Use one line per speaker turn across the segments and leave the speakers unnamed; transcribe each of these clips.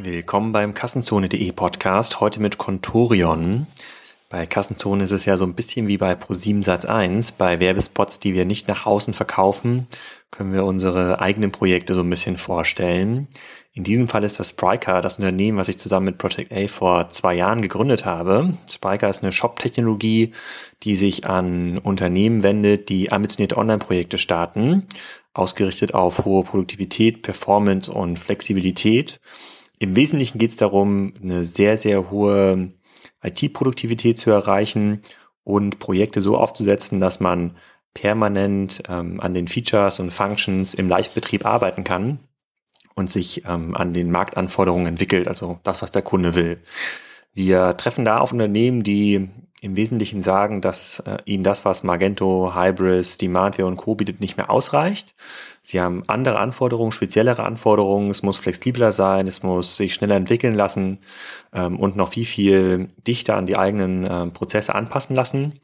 Willkommen beim Kassenzone.de Podcast, heute mit Contorion. Bei Kassenzone ist es ja so ein bisschen wie bei Pro7 Satz 1. Bei Werbespots, die wir nicht nach außen verkaufen, können wir unsere eigenen Projekte so ein bisschen vorstellen. In diesem Fall ist das Spryker, das Unternehmen, was ich zusammen mit Project A vor zwei Jahren gegründet habe. Spryker ist eine Shop-Technologie, die sich an Unternehmen wendet, die ambitionierte Online-Projekte starten, ausgerichtet auf hohe Produktivität, Performance und Flexibilität. Im Wesentlichen geht es darum, eine sehr, sehr hohe IT-Produktivität zu erreichen und Projekte so aufzusetzen, dass man permanent ähm, an den Features und Functions im Leichtbetrieb arbeiten kann und sich ähm, an den Marktanforderungen entwickelt, also das, was der Kunde will. Wir treffen da auf Unternehmen, die im Wesentlichen sagen, dass äh, ihnen das, was Magento, Hybris, Demandware und Co. bietet, nicht mehr ausreicht. Sie haben andere Anforderungen, speziellere Anforderungen. Es muss flexibler sein, es muss sich schneller entwickeln lassen ähm, und noch viel, viel dichter an die eigenen ähm, Prozesse anpassen lassen.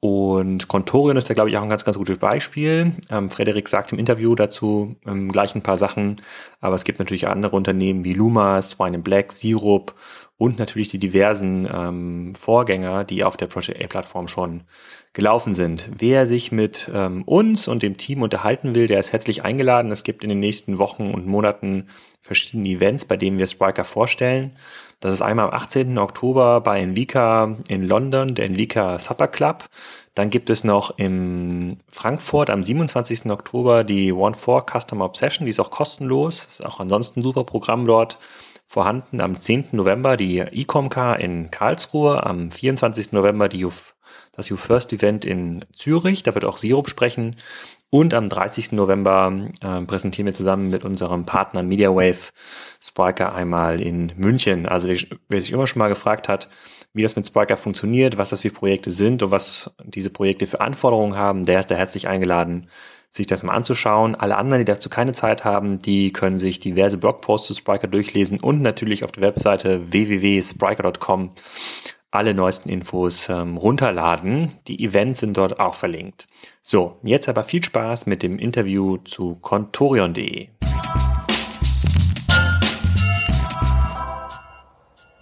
Und Contorion ist da, glaube ich, auch ein ganz, ganz gutes Beispiel. Ähm, Frederik sagt im Interview dazu ähm, gleich ein paar Sachen, aber es gibt natürlich andere Unternehmen wie Luma, Swine Black, Sirup und natürlich die diversen ähm, Vorgänger, die auf der Project A-Plattform schon gelaufen sind. Wer sich mit ähm, uns und dem Team unterhalten will, der ist herzlich eingeladen. Es gibt in den nächsten Wochen und Monaten verschiedene Events, bei denen wir Spriker vorstellen. Das ist einmal am 18. Oktober bei Envika in London, der Envika Supper Club. Dann gibt es noch in Frankfurt am 27. Oktober die One4 Customer Obsession, die ist auch kostenlos. Ist auch ansonsten ein super Programm dort vorhanden. Am 10. November die Ecomcar in Karlsruhe, am 24. November die das You First Event in Zürich, da wird auch Sirup sprechen. Und am 30. November äh, präsentieren wir zusammen mit unserem Partner MediaWave Spriker einmal in München. Also wer sich immer schon mal gefragt hat, wie das mit Spriker funktioniert, was das für Projekte sind und was diese Projekte für Anforderungen haben, der ist da herzlich eingeladen, sich das mal anzuschauen. Alle anderen, die dazu keine Zeit haben, die können sich diverse Blogposts zu Spriker durchlesen und natürlich auf der Webseite www.spriker.com alle neuesten Infos ähm, runterladen. Die Events sind dort auch verlinkt. So, jetzt aber viel Spaß mit dem Interview zu contorion.de.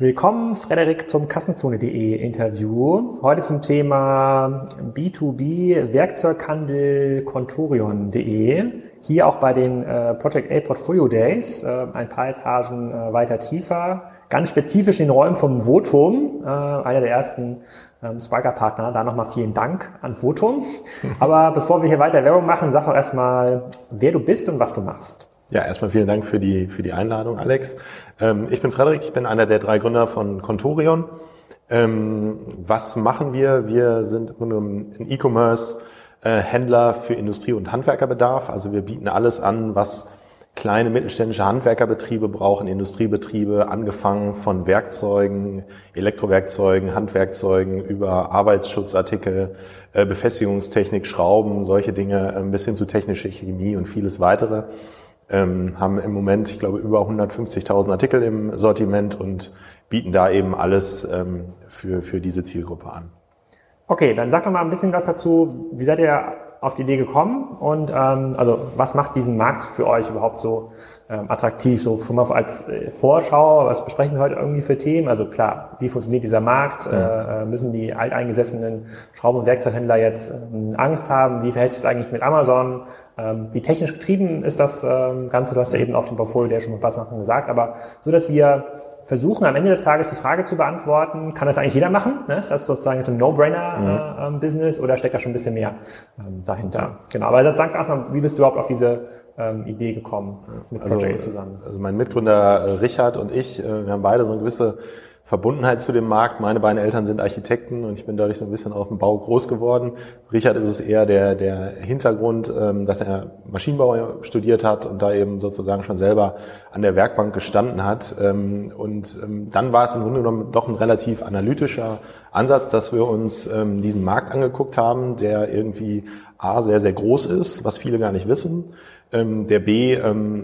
Willkommen, Frederik, zum Kassenzone.de Interview. Heute zum Thema B2B Werkzeughandel Contorion.de. Hier auch bei den äh, Project A Portfolio Days, äh, ein paar Etagen äh, weiter tiefer, ganz spezifisch in den Räumen vom Votum, äh, einer der ersten ähm, Spiker-Partner. Da nochmal vielen Dank an Votum. Aber bevor wir hier weiter Werbung machen, sag doch erstmal, wer du bist und was du machst.
Ja, erstmal vielen Dank für die, für die Einladung, Alex. Ähm, ich bin Frederik, ich bin einer der drei Gründer von Contorion. Ähm, was machen wir? Wir sind ein E-Commerce-Händler äh, für Industrie- und Handwerkerbedarf. Also wir bieten alles an, was kleine mittelständische Handwerkerbetriebe brauchen, Industriebetriebe, angefangen von Werkzeugen, Elektrowerkzeugen, Handwerkzeugen über Arbeitsschutzartikel, äh, Befestigungstechnik, Schrauben, solche Dinge, ein bisschen zu technische Chemie und vieles weitere ähm, haben im Moment, ich glaube, über 150.000 Artikel im Sortiment und bieten da eben alles ähm, für, für diese Zielgruppe an.
Okay, dann sag doch mal ein bisschen was dazu. Wie seid ihr auf die Idee gekommen und ähm, also was macht diesen Markt für euch überhaupt so ähm, attraktiv? So schon mal als äh, Vorschau, was besprechen wir heute irgendwie für Themen? Also klar, wie funktioniert dieser Markt? Ja. Äh, müssen die alteingesessenen Schrauben- und Werkzeughändler jetzt ähm, Angst haben? Wie verhält sich das eigentlich mit Amazon? Ähm, wie technisch getrieben ist das ähm, Ganze? Du hast ja eben auf dem Portfolio der schon paar Sachen gesagt, aber so, dass wir versuchen am Ende des Tages die Frage zu beantworten, kann das eigentlich jeder machen? Ne? Ist das sozusagen ist ein No-Brainer-Business mhm. äh, oder steckt da schon ein bisschen mehr ähm, dahinter? Ja. Genau, aber sag einfach, wie bist du überhaupt auf diese ähm, Idee gekommen
mit also, Project zusammen? Also mein Mitgründer äh, Richard und ich, äh, wir haben beide so eine gewisse Verbundenheit zu dem Markt. Meine beiden Eltern sind Architekten und ich bin dadurch so ein bisschen auf dem Bau groß geworden. Richard ist es eher der, der Hintergrund, ähm, dass er Maschinenbau studiert hat und da eben sozusagen schon selber an der Werkbank gestanden hat. Ähm, und ähm, dann war es im Grunde genommen doch ein relativ analytischer Ansatz, dass wir uns diesen Markt angeguckt haben, der irgendwie A, sehr, sehr groß ist, was viele gar nicht wissen, der B,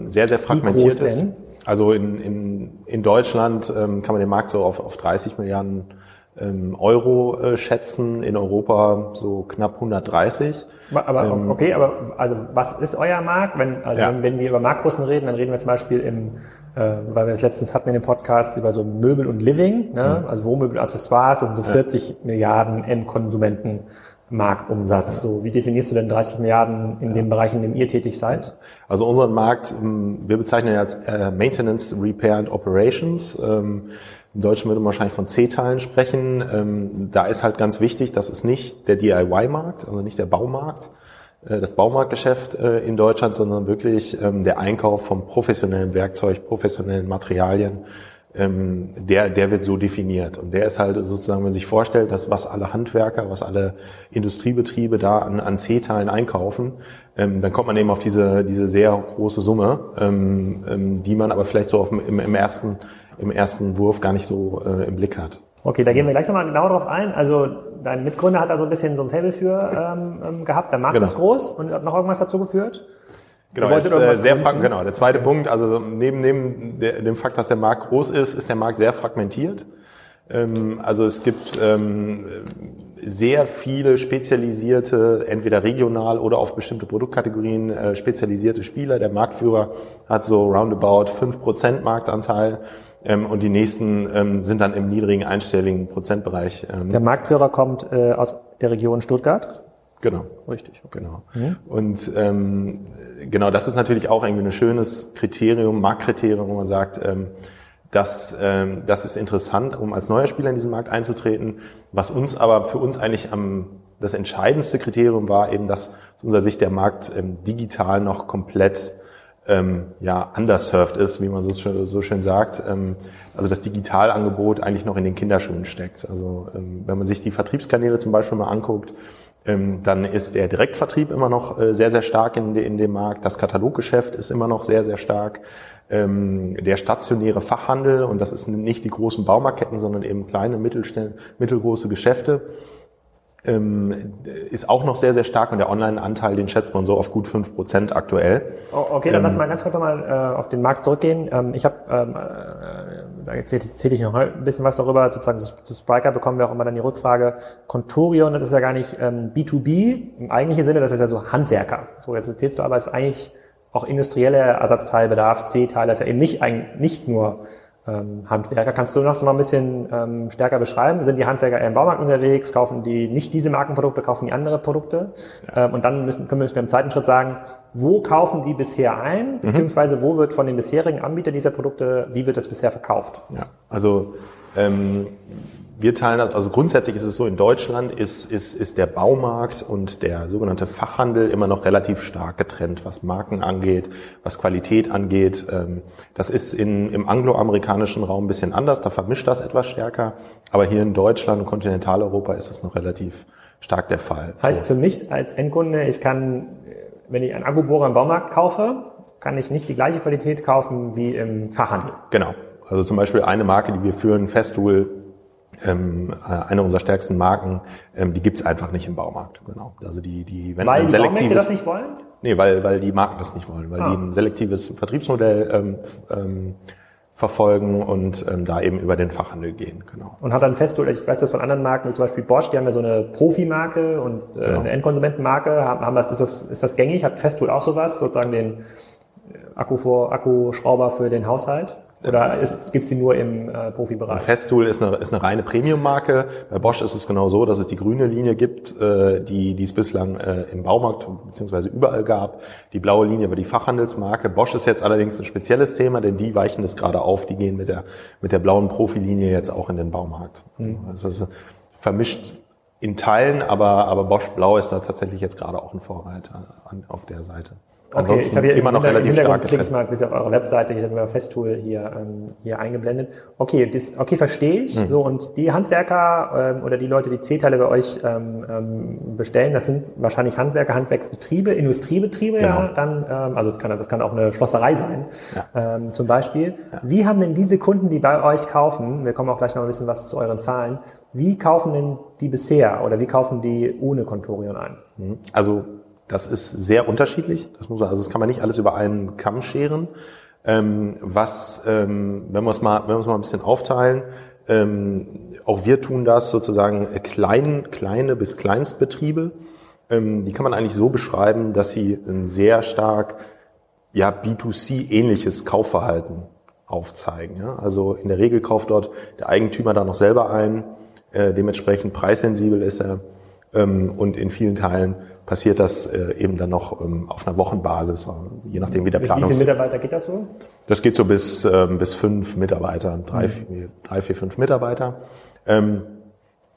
sehr, sehr fragmentiert ist. Also in, in, in Deutschland ähm, kann man den Markt so auf, auf 30 Milliarden ähm, Euro äh, schätzen, in Europa so knapp 130.
Aber ähm, okay, aber also was ist euer Markt? Wenn, also ja. wenn, wenn, wir über Marktgrößen reden, dann reden wir zum Beispiel im, äh, weil wir es letztens hatten in dem Podcast über so Möbel und Living, ne? Mhm. also Wohnmöbel, Accessoires, das sind so 40 ja. Milliarden Endkonsumenten. Marktumsatz. So, wie definierst du denn 30 Milliarden in ja. dem Bereich, in dem ihr tätig seid?
Also unseren Markt, ähm, wir bezeichnen ja als äh, Maintenance, Repair and Operations. Ähm, im Deutschen würde man wahrscheinlich von C-Teilen sprechen. Ähm, da ist halt ganz wichtig, das ist nicht der DIY-Markt, also nicht der Baumarkt, äh, das Baumarktgeschäft äh, in Deutschland, sondern wirklich der Einkauf von professionellem Werkzeug, professionellen Materialien, ähm, der, der wird so definiert. Und der ist halt sozusagen, wenn man sich vorstellt, dass was alle Handwerker, was alle Industriebetriebe da an, an C-Teilen einkaufen, dann kommt man eben auf diese, diese sehr große Summe, die man aber vielleicht so auf, im, im ersten im ersten Wurf gar nicht so äh, im Blick hat.
Okay, da gehen wir gleich nochmal genau drauf ein. Also dein Mitgründer hat da so ein bisschen so ein Faible für ähm, ähm, gehabt. Der Markt genau. ist groß und hat noch irgendwas dazu geführt?
Genau, ist äh, sehr frag genau. Der zweite Punkt, also neben, neben der, dem Fakt, dass der Markt groß ist, ist der Markt sehr fragmentiert. Ähm, also es gibt ähm, sehr viele spezialisierte, entweder regional oder auf bestimmte Produktkategorien äh, spezialisierte Spieler. Der Marktführer hat so roundabout 5% Marktanteil ähm, und die nächsten ähm, sind dann im niedrigen einstelligen Prozentbereich.
Ähm. Der Marktführer kommt äh, aus der Region Stuttgart?
Genau. Richtig. Okay. Genau. Mhm. Und ähm, genau, das ist natürlich auch irgendwie ein schönes Kriterium, Marktkriterium, wo man sagt, ähm, das, ähm, das ist interessant, um als neuer Spieler in diesen Markt einzutreten. Was uns aber für uns eigentlich am das entscheidendste Kriterium war eben, dass aus unserer Sicht der Markt ähm, digital noch komplett ähm, ja, underserved ist, wie man so schön, so schön sagt. Ähm, also das Digitalangebot eigentlich noch in den Kinderschuhen steckt. Also ähm, wenn man sich die Vertriebskanäle zum Beispiel mal anguckt, dann ist der Direktvertrieb immer noch äh, sehr, sehr stark in, in dem Markt. Das Kataloggeschäft ist immer noch sehr, sehr stark. Ähm, der stationäre Fachhandel, und das ist nicht die großen Baumarktketten, sondern eben kleine, mittelgroße Geschäfte, ähm, ist auch noch sehr, sehr stark und der Online-Anteil, den schätzt man so auf gut fünf Prozent aktuell.
Oh, okay, dann ähm, lass mal ganz kurz nochmal äh, auf den Markt zurückgehen. Ähm, ich habe, ähm, äh, da erzähle ich noch ein bisschen was darüber, sozusagen zu Spriker bekommen wir auch immer dann die Rückfrage, Contorion, das ist ja gar nicht ähm, B2B im eigentlichen Sinne, das ist ja so Handwerker. So, jetzt erzählst du aber, es ist eigentlich auch industrielle Ersatzteilbedarf, C-Teile, das ist ja eben nicht, nicht nur Handwerker. Kannst du noch so mal ein bisschen ähm, stärker beschreiben? Sind die Handwerker eher im Baumarkt unterwegs? Kaufen die nicht diese Markenprodukte, kaufen die andere Produkte? Ja. Ähm, und dann müssen, können wir im zweiten Schritt sagen, wo kaufen die bisher ein? Mhm. Beziehungsweise wo wird von den bisherigen Anbietern dieser Produkte, wie wird das bisher verkauft?
Ja, also ähm, wir teilen das, also grundsätzlich ist es so, in Deutschland ist, ist, ist der Baumarkt und der sogenannte Fachhandel immer noch relativ stark getrennt, was Marken angeht, was Qualität angeht. Ähm, das ist in, im angloamerikanischen Raum ein bisschen anders, da vermischt das etwas stärker. Aber hier in Deutschland und Kontinentaleuropa ist das noch relativ stark der Fall.
Heißt für mich als Endkunde, ich kann, wenn ich einen Akkubohrer im Baumarkt kaufe, kann ich nicht die gleiche Qualität kaufen wie im Fachhandel.
Genau. Also zum Beispiel eine Marke, die wir führen, Festool, ähm, äh, eine unserer stärksten Marken, ähm, die gibt's einfach nicht im Baumarkt. Genau. Also die, die
wenn weil ein selektives, die das nicht wollen?
Nee, weil, weil die Marken das nicht wollen, weil ah. die ein selektives Vertriebsmodell ähm, ähm, verfolgen und ähm, da eben über den Fachhandel gehen. Genau.
Und hat dann Festool, ich weiß das von anderen Marken, wie zum Beispiel Bosch, die haben ja so eine Profimarke und äh, genau. eine Endkonsumentenmarke. Haben, haben das, ist, das, ist das gängig? Hat Festool auch sowas, sozusagen den Akku vor, Akkuschrauber für den Haushalt? Oder gibt es die nur im äh, Profibereich?
Festool ist eine, ist eine reine Premium-Marke. Bei Bosch ist es genau so, dass es die grüne Linie gibt, äh, die, die es bislang äh, im Baumarkt bzw. überall gab. Die blaue Linie war die Fachhandelsmarke. Bosch ist jetzt allerdings ein spezielles Thema, denn die weichen das gerade auf. Die gehen mit der, mit der blauen Profilinie jetzt auch in den Baumarkt. Also, mhm. das ist vermischt in Teilen, aber, aber Bosch Blau ist da tatsächlich jetzt gerade auch ein Vorreiter an, auf der Seite.
Okay, ich habe hier immer noch relativ stark getrennt. Ich mal ein bisschen auf eure Webseite, hier haben wir Festool hier, ähm, hier eingeblendet. Okay, das, okay, verstehe ich. Mhm. So, und die Handwerker ähm, oder die Leute, die C-Teile bei euch ähm, ähm, bestellen, das sind wahrscheinlich Handwerker, Handwerksbetriebe, Industriebetriebe, genau. ja, dann, ähm, also kann, das kann auch eine Schlosserei sein, ja. ähm, zum Beispiel. Ja. Wie haben denn diese Kunden, die bei euch kaufen, wir kommen auch gleich noch ein bisschen was zu euren Zahlen, wie kaufen denn die bisher oder wie kaufen die ohne Contorion ein?
Also das ist sehr unterschiedlich. Das muss man, also das kann man nicht alles über einen Kamm scheren. ähm, was, ähm, wenn wir es mal, wenn wir es mal ein bisschen aufteilen, ähm, auch wir tun das sozusagen klein, kleine bis Kleinstbetriebe. Ähm, die kann man eigentlich so beschreiben, dass sie ein sehr stark ja, B2C-ähnliches Kaufverhalten aufzeigen. Ja? Also in der Regel kauft dort der Eigentümer da noch selber ein, äh, dementsprechend preissensibel ist er ähm, und in vielen Teilen passiert das äh, eben dann noch ähm, auf einer Wochenbasis, äh, je nachdem wie der Planung.
Wie viele Mitarbeiter geht das so?
Das geht so bis ähm, bis fünf Mitarbeiter, drei, mhm. vier, drei, vier, fünf Mitarbeiter. Ähm,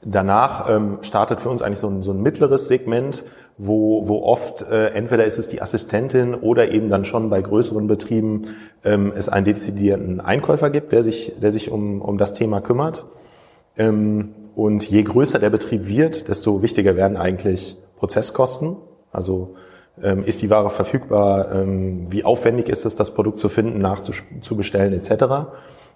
danach ähm, startet für uns eigentlich so ein, so ein mittleres Segment, wo, wo oft äh, entweder ist es die Assistentin oder eben dann schon bei größeren Betrieben ähm, es einen dezidierten Einkäufer gibt, der sich, der sich um, um das Thema kümmert. Ähm, und je größer der Betrieb wird, desto wichtiger werden eigentlich Prozesskosten. Also ähm, ist die Ware verfügbar, ähm, wie aufwendig ist es, das Produkt zu finden, nachzubestellen etc.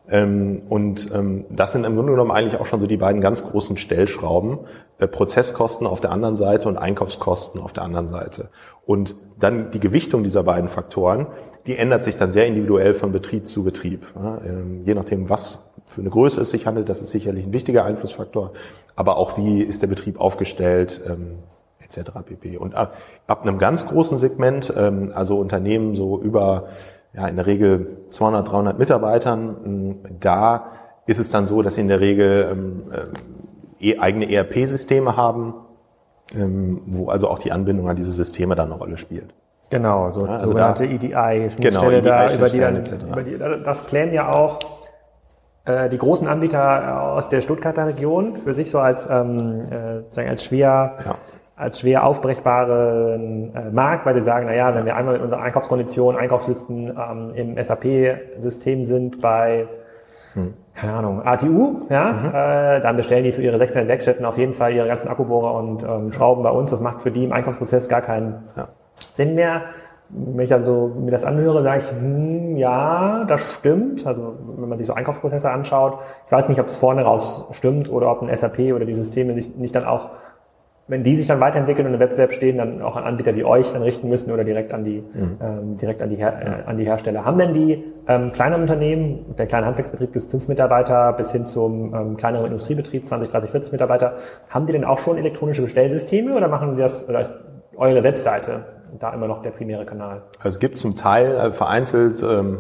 Ähm, und ähm, das sind im Grunde genommen eigentlich auch schon so die beiden ganz großen Stellschrauben. Äh, Prozesskosten auf der anderen Seite und Einkaufskosten auf der anderen Seite. Und dann die Gewichtung dieser beiden Faktoren, die ändert sich dann sehr individuell von Betrieb zu Betrieb. Ja, ähm, je nachdem, was für eine Größe es sich handelt, das ist sicherlich ein wichtiger Einflussfaktor. Aber auch wie ist der Betrieb aufgestellt, ähm, etc. pp. Und ab, ab einem ganz großen Segment, ähm, also Unternehmen so über ja, in der Regel 200, 300 Mitarbeitern, da ist es dann so, dass sie in der Regel ähm, äh, eigene ERP-Systeme haben, ähm, wo also auch die Anbindung an diese Systeme dann eine Rolle spielt.
Genau, so ja, also sogenannte EDI, Schnittstelle genau, EDI, da, über die, dann, über die das klären ja auch äh, die großen Anbieter aus der Stuttgarter Region für sich so als, ähm, äh, sagen als schwer ja als schwer aufbrechbaren äh, Markt, weil sie sagen, na ja, wenn wir einmal mit unseren Einkaufskonditionen, Einkaufslisten ähm, im SAP-System sind bei hm. keine Ahnung, ATU, ja, mhm. äh, dann bestellen die für ihre 600 Werkstätten auf jeden Fall ihre ganzen Akkubohrer und ähm, Schrauben bei uns. Das macht für die im Einkaufsprozess gar keinen ja. Sinn mehr. Wenn ich also mir das anhöre, sage ich, hm, ja, das stimmt. Also wenn man sich so Einkaufsprozesse anschaut, ich weiß nicht, ob es vorne raus stimmt oder ob ein SAP oder die Systeme sich nicht dann auch wenn die sich dann weiterentwickeln und im Wettbewerb stehen, dann auch an Anbieter wie euch dann richten müssen oder direkt an die, mhm. ähm, direkt an die, Her äh, an die Hersteller. Haben denn die ähm, kleinen Unternehmen, der kleine Handwerksbetrieb bis fünf Mitarbeiter bis hin zum ähm, kleineren Industriebetrieb, 20, 30, 40 Mitarbeiter, haben die denn auch schon elektronische Bestellsysteme oder machen die das, oder ist eure Webseite da immer noch der primäre Kanal?
Also es gibt zum Teil äh, vereinzelt ähm, äh,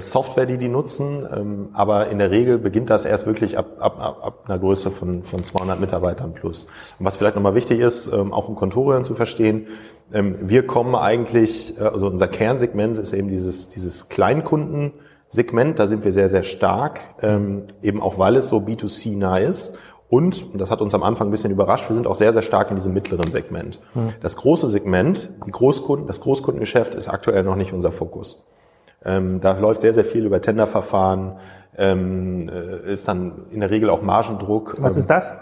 Software, die die nutzen, ähm, aber in der Regel beginnt das erst wirklich ab, ab, ab, einer Größe von, von 200 Mitarbeitern plus. Und was vielleicht nochmal wichtig ist, ähm, auch um Kontorion zu verstehen, ähm, wir kommen eigentlich, äh, also unser Kernsegment ist eben dieses, dieses Kleinkundensegment, da sind wir sehr, sehr stark, eben auch weil es so B2C nah ist und, und das hat uns am Anfang ein bisschen überrascht, wir sind auch sehr, sehr stark in diesem mittleren Segment. Hm. Das große Segment, die Großkunden, das Großkundengeschäft ist aktuell noch nicht unser Fokus. Ähm, da läuft sehr, sehr viel über Tenderverfahren, ähm, äh, ist dann in der Regel auch Margendruck.
Was ist das?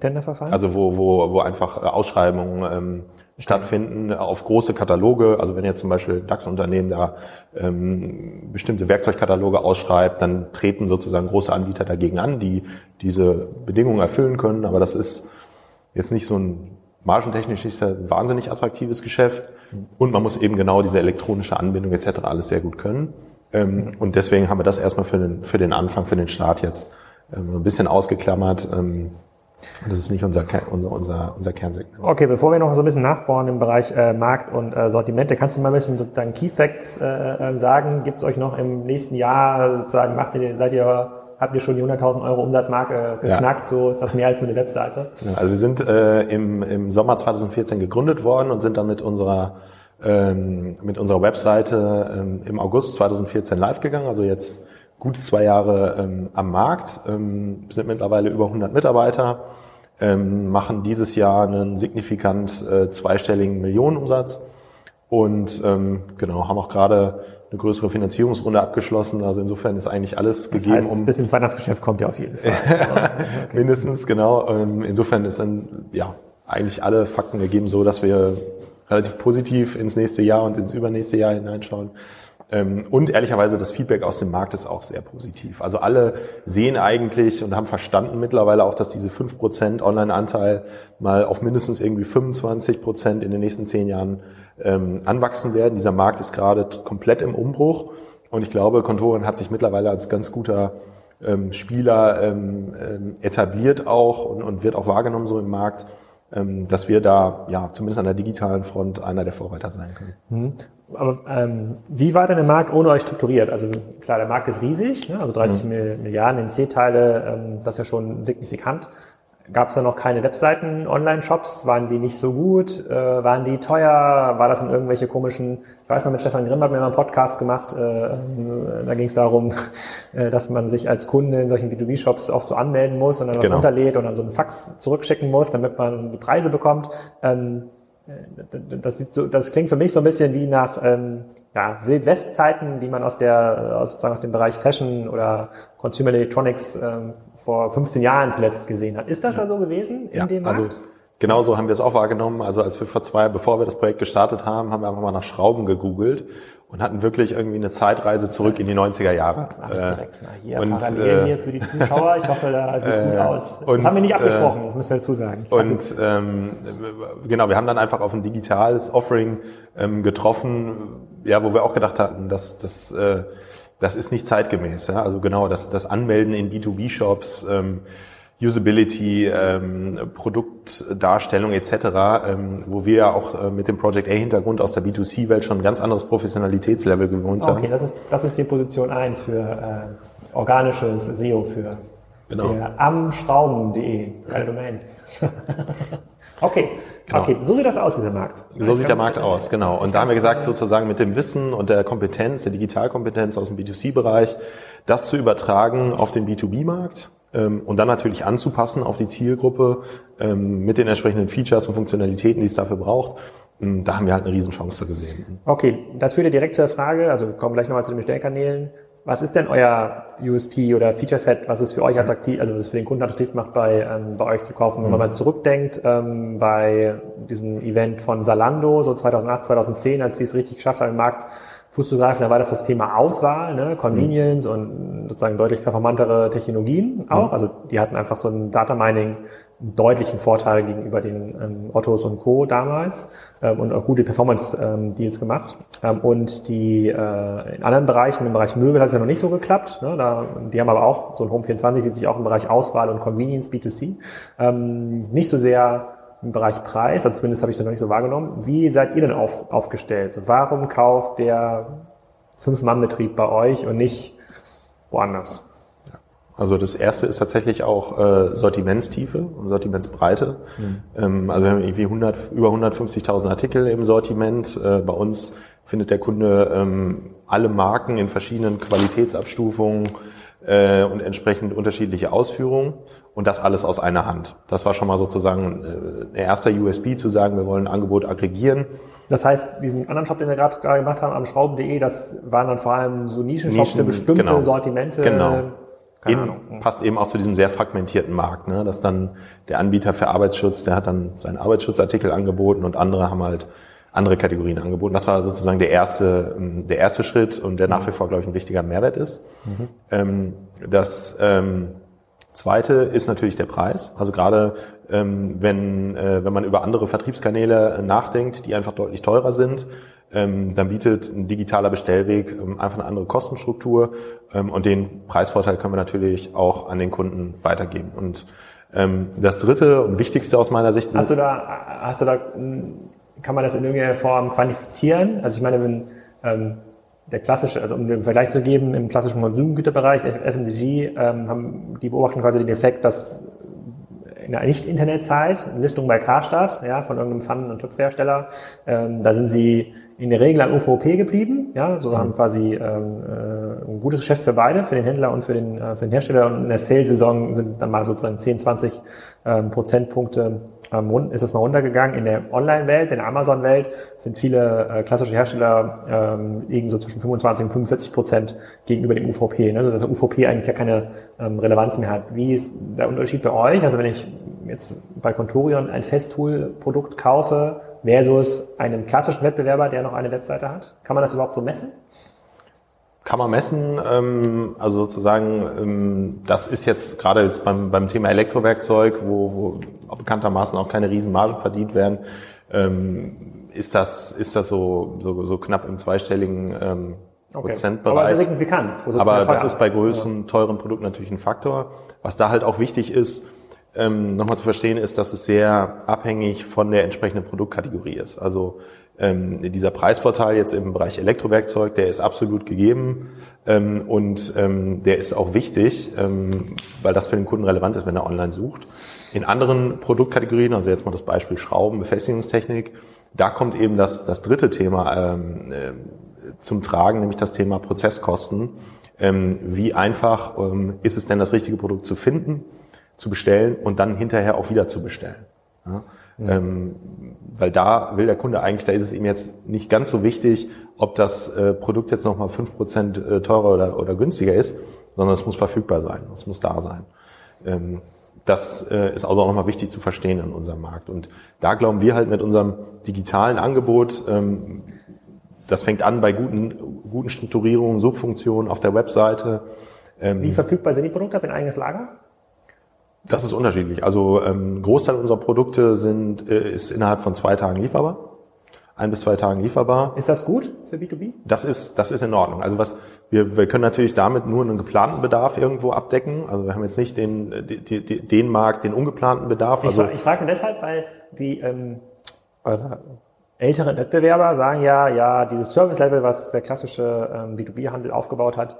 Tenderverfahren?
Also wo, wo, wo einfach äh, Ausschreibungen ähm, stattfinden auf große Kataloge. Also wenn jetzt zum Beispiel DAX-Unternehmen da ähm, bestimmte Werkzeugkataloge ausschreibt, dann treten sozusagen große Anbieter dagegen an, die diese Bedingungen erfüllen können. Aber das ist jetzt nicht so ein margentechnisch ist ein wahnsinnig attraktives Geschäft und man muss eben genau diese elektronische Anbindung etc. alles sehr gut können. Ähm, und deswegen haben wir das erstmal für den, für den Anfang, für den Start jetzt ähm, ein bisschen ausgeklammert. Ähm, das ist nicht unser, unser, unser, unser Kernsegment.
Okay, bevor wir noch so ein bisschen nachbauen im Bereich äh, Markt und äh, Sortimente, kannst du mal ein bisschen sozusagen Key Facts äh, äh sagen? Gibt es euch noch im nächsten Jahr sozusagen, macht ihr, seid ihr habt ihr schon die 100.000 Euro Umsatzmarke geknackt, ja. so ist das mehr als für eine Webseite.
Also wir sind äh, im, im Sommer 2014 gegründet worden und sind dann mit unserer ähm, mit unserer Webseite ähm, im August 2014 live gegangen, also jetzt gut zwei Jahre ähm, am Markt, ähm, sind mittlerweile über 100 Mitarbeiter, ähm, machen dieses Jahr einen signifikant äh, zweistelligen Millionenumsatz und ähm, genau haben auch gerade eine größere Finanzierungsrunde abgeschlossen. Also insofern ist eigentlich alles das gegeben. Heißt,
um bis ins Weihnachtsgeschäft kommt ja auf jeden Fall.
okay. Mindestens, genau. Ähm, insofern ist dann, ja, eigentlich alle Fakten gegeben so, dass wir relativ positiv ins nächste Jahr und ins übernächste Jahr hineinschauen. Ähm, und ehrlicherweise das Feedback aus dem Markt ist auch sehr positiv. Also alle sehen eigentlich und haben verstanden mittlerweile auch, dass diese 5% Online-Anteil mal auf mindestens irgendwie 25% in den nächsten zehn Jahren ähm, anwachsen werden. Dieser Markt ist gerade komplett im Umbruch. Und ich glaube, Contorion hat sich mittlerweile als ganz guter ähm, Spieler etabliert auch und, wird auch wahrgenommen so im Markt, dass wir da ja zumindest an der digitalen Front einer der Vorreiter sein können.
Aber ähm, wie war denn der Markt ohne euch strukturiert? Also klar, der Markt ist riesig, ne? also 30 mhm. Milliarden in C-Teile, ähm, das ist ja schon signifikant. Gab es da noch keine Webseiten, Online-Shops? Waren die nicht so gut? Äh, waren die teuer? War das in irgendwelche komischen, ich weiß noch, mit Stefan Grimm hat mir mal einen Podcast gemacht, äh, äh da ging es darum, äh, dass man sich als Kunde in solchen B2B-Shops oft so anmelden muss und dann was genau. runterlädt und dann so einen Fax zurückschicken muss, damit man die Preise bekommt. Ähm, äh, das, sieht so, das klingt für mich so ein bisschen wie nach ähm, ja, Wildwest-Zeiten, die man aus der aus, sozusagen aus dem Bereich Fashion oder Consumer Electronics ähm, vor 15 Jahren zuletzt gesehen hat. Ist das ja. da so gewesen in
ja,
dem
also
Markt?
Genauso haben wir es auch wahrgenommen. Also als wir vor zwei, bevor wir das Projekt gestartet haben, haben wir einfach mal nach Schrauben gegoogelt und hatten wirklich irgendwie eine Zeitreise zurück in die 90er Jahre.
Ach, direkt mal hier und, parallel äh, hier für die Zuschauer. Ich hoffe, da sieht äh, gut aus. Das und, haben wir nicht abgesprochen, äh, das müssen wir dazu sagen. Ich
und ähm, genau, wir haben dann einfach auf ein digitales Offering ähm, getroffen, ja, wo wir auch gedacht hatten, dass das äh, das ist nicht zeitgemäß. Ja? Also genau, das, das Anmelden in B2B-Shops, ähm, Usability, ähm, Produktdarstellung etc., ähm, wo wir ja auch äh, mit dem Project A-Hintergrund aus der B2C-Welt schon ein ganz anderes Professionalitätslevel gewohnt sind.
Okay, das ist, das ist die Position 1 für äh, organisches SEO für genau. amschrauben.de, geile Domain. okay, Genau. Okay, so sieht das aus, dieser Markt.
So sieht der Markt aus, genau. Und da haben wir gesagt, sozusagen mit dem Wissen und der Kompetenz, der Digitalkompetenz aus dem B2C-Bereich, das zu übertragen auf den B2B-Markt ähm, und dann natürlich anzupassen auf die Zielgruppe ähm, mit den entsprechenden Features und Funktionalitäten, die es dafür braucht. Ähm, da haben wir halt eine Riesenchance gesehen.
Okay, das führt ja direkt zur Frage, also wir kommen gleich nochmal zu den Bestellkanälen. Was ist denn euer USP oder Feature Set, was es für euch attraktiv, also was es für den Kunden attraktiv macht, bei, ähm, bei euch zu kaufen? Wenn man mhm. mal zurückdenkt, ähm, bei diesem Event von Salando, so 2008, 2010, als die es richtig geschafft haben, im Markt Fuß zu greifen, da war das das Thema Auswahl, ne? Convenience mhm. und sozusagen deutlich performantere Technologien auch. Mhm. Also die hatten einfach so ein Data Mining einen deutlichen Vorteil gegenüber den ähm, Ottos und Co. damals ähm, und auch gute Performance-Deals ähm, gemacht. Ähm, und die äh, in anderen Bereichen, im Bereich Möbel hat es ja noch nicht so geklappt. Ne? Da, die haben aber auch, so ein Home 24 sieht sich auch im Bereich Auswahl und Convenience B2C. Ähm, nicht so sehr im Bereich Preis, also zumindest habe ich das noch nicht so wahrgenommen. Wie seid ihr denn auf, aufgestellt? Warum kauft der Fünf-Mann-Betrieb bei euch und nicht woanders?
Also das erste ist tatsächlich auch äh, Sortimentstiefe und Sortimentsbreite. Mhm. Ähm, also wir haben irgendwie 100, über 150.000 Artikel im Sortiment. Äh, bei uns findet der Kunde ähm, alle Marken in verschiedenen Qualitätsabstufungen äh, und entsprechend unterschiedliche Ausführungen und das alles aus einer Hand. Das war schon mal sozusagen äh, ein erster USB zu sagen, wir wollen ein Angebot aggregieren.
Das heißt, diesen anderen Shop, den wir gerade gemacht haben, am schrauben.de, das waren dann vor allem so Nischenshops Nischen, für bestimmte genau. Sortimente.
Genau Eben, passt eben auch zu diesem sehr fragmentierten Markt, ne? dass dann der Anbieter für Arbeitsschutz, der hat dann seinen Arbeitsschutzartikel angeboten und andere haben halt andere Kategorien angeboten. Das war sozusagen der erste, ähm, der erste Schritt und der nach wie vor, glaube ich, ein wichtiger Mehrwert ist. Mhm. Ähm, das ähm, zweite ist natürlich der Preis. Also gerade wenn, äh, wenn man über andere Vertriebskanäle nachdenkt, die einfach deutlich teurer sind, dann bietet ein digitaler Bestellweg einfach eine andere Kostenstruktur und den Preisvorteil können wir natürlich auch an den Kunden weitergeben. Und das dritte und wichtigste aus meiner Sicht
hast du da hast du da kann man das in irgendeiner Form quantifizieren? Also ich meine, wenn ähm, der klassische, also um den Vergleich zu geben, im klassischen Konsumgüterbereich, FMCG, ähm, haben die beobachten quasi den Effekt, dass in der Nicht-Internetzeit, Listung bei Karstadt, ja, von irgendeinem Pfannen- und Töpfhersteller, ähm, da sind sie in der Regel an UVP geblieben. Ja, so haben quasi ähm, äh, ein gutes Geschäft für beide, für den Händler und für den, äh, für den Hersteller. Und in der Sales-Saison sind dann mal sozusagen 10, 20 ähm, Prozentpunkte ist das mal runtergegangen. In der Online-Welt, in der Amazon-Welt sind viele äh, klassische Hersteller ähm, liegen so zwischen 25 und 45 Prozent gegenüber dem UVP. Ne? Also UVP eigentlich ja keine ähm, Relevanz mehr hat. Wie ist der Unterschied bei euch? Also wenn ich jetzt bei Contorion ein Festool-Produkt kaufe, versus einem klassischen Wettbewerber, der noch eine Webseite hat? Kann man das überhaupt so messen?
Kann man messen, ähm, also sozusagen, ähm, das ist jetzt gerade jetzt beim, beim Thema Elektrowerkzeug, wo, wo bekanntermaßen auch keine Riesenmargen verdient werden, ähm, ist das, ist das so, so, so knapp im zweistelligen
Okay.
Prozentbereich.
Aber signifikant. Es
Aber das ist bei größeren, teuren Produkten natürlich ein Faktor. Was da halt auch wichtig ist, ähm, nochmal zu verstehen, ist, dass es sehr abhängig von der entsprechenden Produktkategorie ist. Also ähm, dieser Preisvorteil jetzt im Bereich Elektrowerkzeug, der ist absolut gegeben ähm, und ähm, der ist auch wichtig, ähm, weil das für den Kunden relevant ist, wenn er online sucht. In anderen Produktkategorien, also jetzt mal das Beispiel Schrauben, Befestigungstechnik, da kommt eben das, das dritte Thema ähm, äh, zum Tragen, nämlich das Thema Prozesskosten. Ähm, wie einfach ähm, ist es denn, das richtige Produkt zu finden, zu bestellen und dann hinterher auch wieder zu bestellen? Ja? Ähm, weil da will der Kunde eigentlich, da ist es ihm jetzt nicht ganz so wichtig, ob das äh, Produkt jetzt nochmal 5% äh, teurer oder, oder günstiger ist, sondern es muss verfügbar sein, es muss da sein. Ähm, das äh, ist also auch nochmal wichtig zu verstehen in unserem Markt. Und da glauben wir halt mit unserem digitalen Angebot, ähm, das fängt an bei guten, guten Strukturierungen, Subfunktionen auf der Webseite. Ähm,
Wie verfügbar sind die Produkte? Habt ihr ein eigenes Lager?
Das ist unterschiedlich. Also ähm, ein Großteil unserer Produkte sind, äh, ist innerhalb von zwei Tagen lieferbar. Ein bis zwei Tagen lieferbar.
Ist das gut für B2B?
Das ist, das ist in Ordnung. Also was, wir, wir können natürlich damit nur einen geplanten Bedarf irgendwo abdecken. Also wir haben jetzt nicht den, die, den Markt, den ungeplanten Bedarf.
Ich,
Also
fra- ich frage nur deshalb, weil die ähm, älteren Wettbewerber sagen ja, ja, dieses Service-Level, was der klassische ähm, B2B-Handel aufgebaut hat,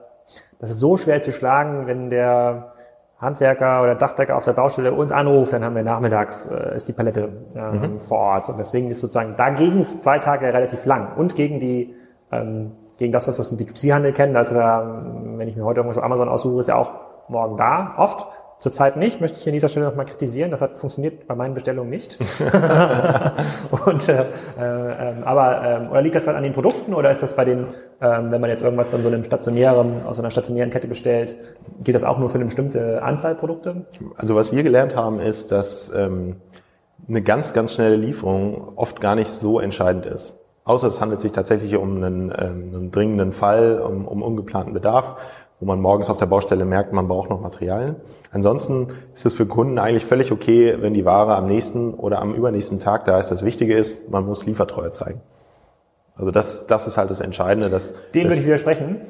das ist so schwer zu schlagen, wenn der Handwerker oder Dachdecker auf der Baustelle uns anruft, dann haben wir nachmittags, äh, ist die Palette ähm, vor Ort. Und deswegen ist sozusagen dagegen ist zwei Tage relativ lang. Und gegen die, ähm, gegen das, was wir aus dem B2C-Handel kennen, da ist ja, ähm, wenn ich mir heute irgendwas auf Amazon aussuche, ist ja auch morgen da, oft. Zurzeit nicht, möchte ich hier an dieser Stelle nochmal kritisieren. Das hat funktioniert bei meinen Bestellungen nicht. und, äh, äh, aber, ähm, oder liegt das dann an den Produkten oder ist das bei den, ähm, wenn man jetzt irgendwas von so einem stationären, aus so einer stationären Kette bestellt, geht das auch nur für eine bestimmte Anzahl Produkte?
Also was wir gelernt haben, ist, dass ähm, eine ganz, ganz schnelle Lieferung oft gar nicht so entscheidend ist. Außer es handelt sich tatsächlich um einen, ähm, einen dringenden Fall, um, um ungeplanten Bedarf, wo man morgens auf der Baustelle merkt, man braucht noch Materialien. Ansonsten ist es für Kunden eigentlich völlig okay, wenn die Ware am nächsten oder am übernächsten Tag da ist. Das Wichtige ist, man muss Liefertreue zeigen. Also das, das ist halt das Entscheidende. Dass,
Dem würde ich widersprechen.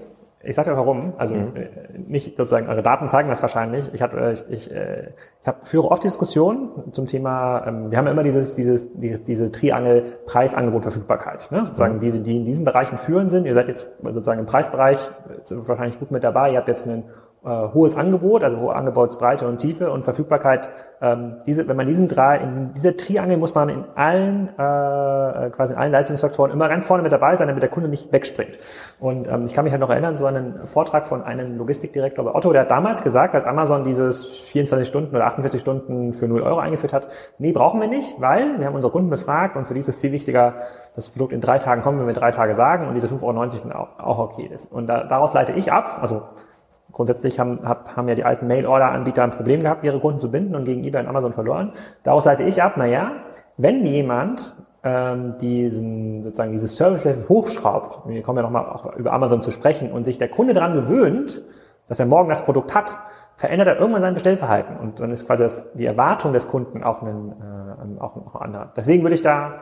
Ich sage dir warum. Also
Mhm.
äh, nicht sozusagen, eure Daten zeigen das wahrscheinlich. Ich, hab, äh, ich, ich, äh, ich hab, führe oft Diskussionen zum Thema, ähm, wir haben ja immer dieses, dieses, die, diese Triangel Preis-Angebot, Verfügbarkeit. Ne? Sozusagen
Mhm.
diese, die in diesen Bereichen führend sind. Ihr seid jetzt sozusagen im Preisbereich wahrscheinlich gut mit dabei. Ihr habt jetzt ein äh, hohes Angebot, also hohe Angebotsbreite und Tiefe und Verfügbarkeit. Ähm, diese, wenn man diesen drei, in dieser Triangel muss man in allen, äh, quasi in allen Leistungsfaktoren immer ganz vorne mit dabei sein, damit der Kunde nicht wegspringt. Und ähm, ich kann mich halt noch erinnern, so einen Vortrag von einem Logistikdirektor bei Otto, der hat damals gesagt, als Amazon dieses 24 Stunden oder 48 Stunden für 0 Euro eingeführt hat, nee, brauchen wir nicht, weil wir haben unsere Kunden befragt und für die ist es viel wichtiger, dass das Produkt in drei Tagen kommt, wenn wir drei Tage sagen und diese 5,90 Euro sind auch, auch okay. Und da, daraus leite ich ab, also Grundsätzlich haben, hab, haben ja die alten Mail-Order-Anbieter ein Problem gehabt, ihre Kunden zu binden und gegen eBay und Amazon verloren. Daraus leite ich ab, naja, wenn jemand ähm, diesen, sozusagen dieses Service-Level hochschraubt, wir kommen ja nochmal auch über Amazon zu sprechen, und sich der Kunde daran gewöhnt, dass er morgen das Produkt hat, verändert er irgendwann sein Bestellverhalten. Und dann ist quasi das, die Erwartung des Kunden auch ein, äh, auch, auch anderer. Deswegen würde ich da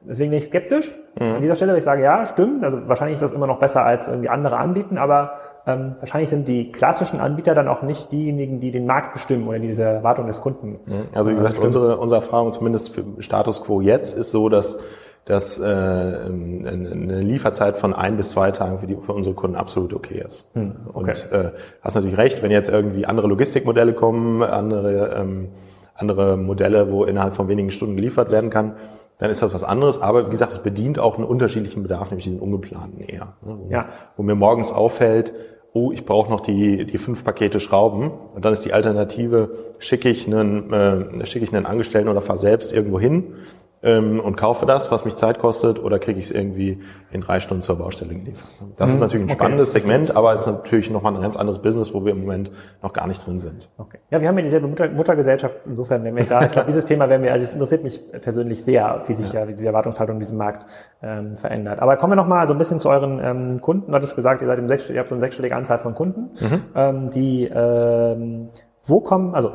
Deswegen bin ich skeptisch an dieser Stelle, weil ich sage, ja, stimmt. Also wahrscheinlich ist das immer noch besser als irgendwie andere anbieten, aber ähm, wahrscheinlich sind die klassischen Anbieter dann auch nicht diejenigen, die den Markt bestimmen oder die diese Erwartung des Kunden.
Also wie gesagt,
bestimmen.
unsere, unsere Erfahrung zumindest für Status Quo jetzt ist so, dass dass äh, eine Lieferzeit von ein bis zwei Tagen für, die, für unsere Kunden absolut okay ist.
okay.
Und äh, hast natürlich recht, wenn jetzt irgendwie andere Logistikmodelle kommen, andere ähm, andere Modelle, wo innerhalb von wenigen Stunden geliefert werden kann, dann ist das was anderes. Aber wie gesagt, es bedient auch einen unterschiedlichen Bedarf, nämlich den ungeplanten eher. ne, Wo,
Ja.
wo mir morgens auffällt, oh, ich brauche noch die, die fünf Pakete Schrauben. Und dann ist die Alternative, schicke ich einen, äh, schicke ich einen Angestellten oder fahre selbst irgendwo hin ähm, und kaufe das, was mich Zeit kostet, oder kriege ich es irgendwie in drei Stunden zur Baustelle geliefert. Das ist natürlich ein spannendes Segment, aber es ist natürlich nochmal ein ganz anderes Business, wo wir im Moment noch gar nicht drin sind.
Okay. Ja, wir haben ja dieselbe Mutter, Muttergesellschaft. Insofern werden wir da, ich glaube, dieses Thema werden wir, also es interessiert mich persönlich sehr, wie sich ja, wie diese Erwartungshaltung in diesem Markt ähm, verändert. Aber kommen wir noch mal so ein bisschen zu euren ähm, Kunden. Du hattest gesagt, ihr seid im sechsstelligen, ihr habt so eine sechsstellige Anzahl von Kunden, ähm, die, ähm, wo kommen, also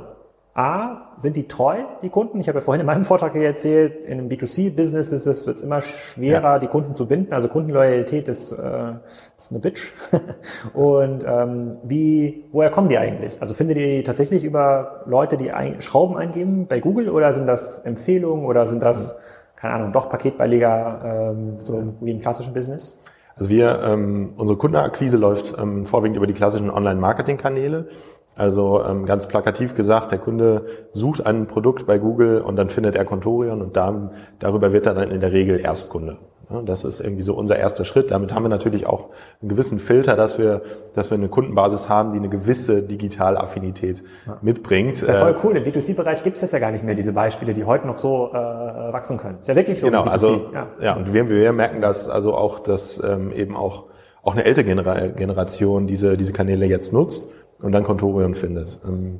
A, sind die treu, die Kunden? Ich habe ja vorhin in meinem Vortrag hier erzählt, in einem B2C-Business ist es, wird es immer schwerer, ja. die Kunden zu binden. Also Kundenloyalität ist, äh, ist eine Bitch. Und ähm, wie, woher kommen die eigentlich? Also findet ihr die tatsächlich über Leute, die ein, Schrauben eingeben bei Google oder sind das Empfehlungen oder sind das, keine Ahnung, doch Paketbeileger, ähm, so wie im klassischen Business?
Also wir, ähm, unsere Kundenakquise läuft ähm, vorwiegend über die klassischen Online-Marketing-Kanäle. Also ähm, ganz plakativ gesagt, der Kunde sucht ein Produkt bei Google und dann findet er Contorion und da, darüber wird er dann in der Regel Erstkunde. Das ist irgendwie so unser erster Schritt. Damit haben wir natürlich auch einen gewissen Filter, dass wir, dass wir eine Kundenbasis haben, die eine gewisse Digitalaffinität ja. mitbringt.
Das ist ja voll äh, cool. Im B2C-Bereich gibt es das ja gar nicht mehr, diese Beispiele, die heute noch so äh, wachsen können. Ist ja wirklich so.
Genau, also ja. ja, und wir, wir merken das also auch, dass ähm, eben auch auch eine ältere Generation diese diese Kanäle jetzt nutzt und dann Contorion findet, ähm,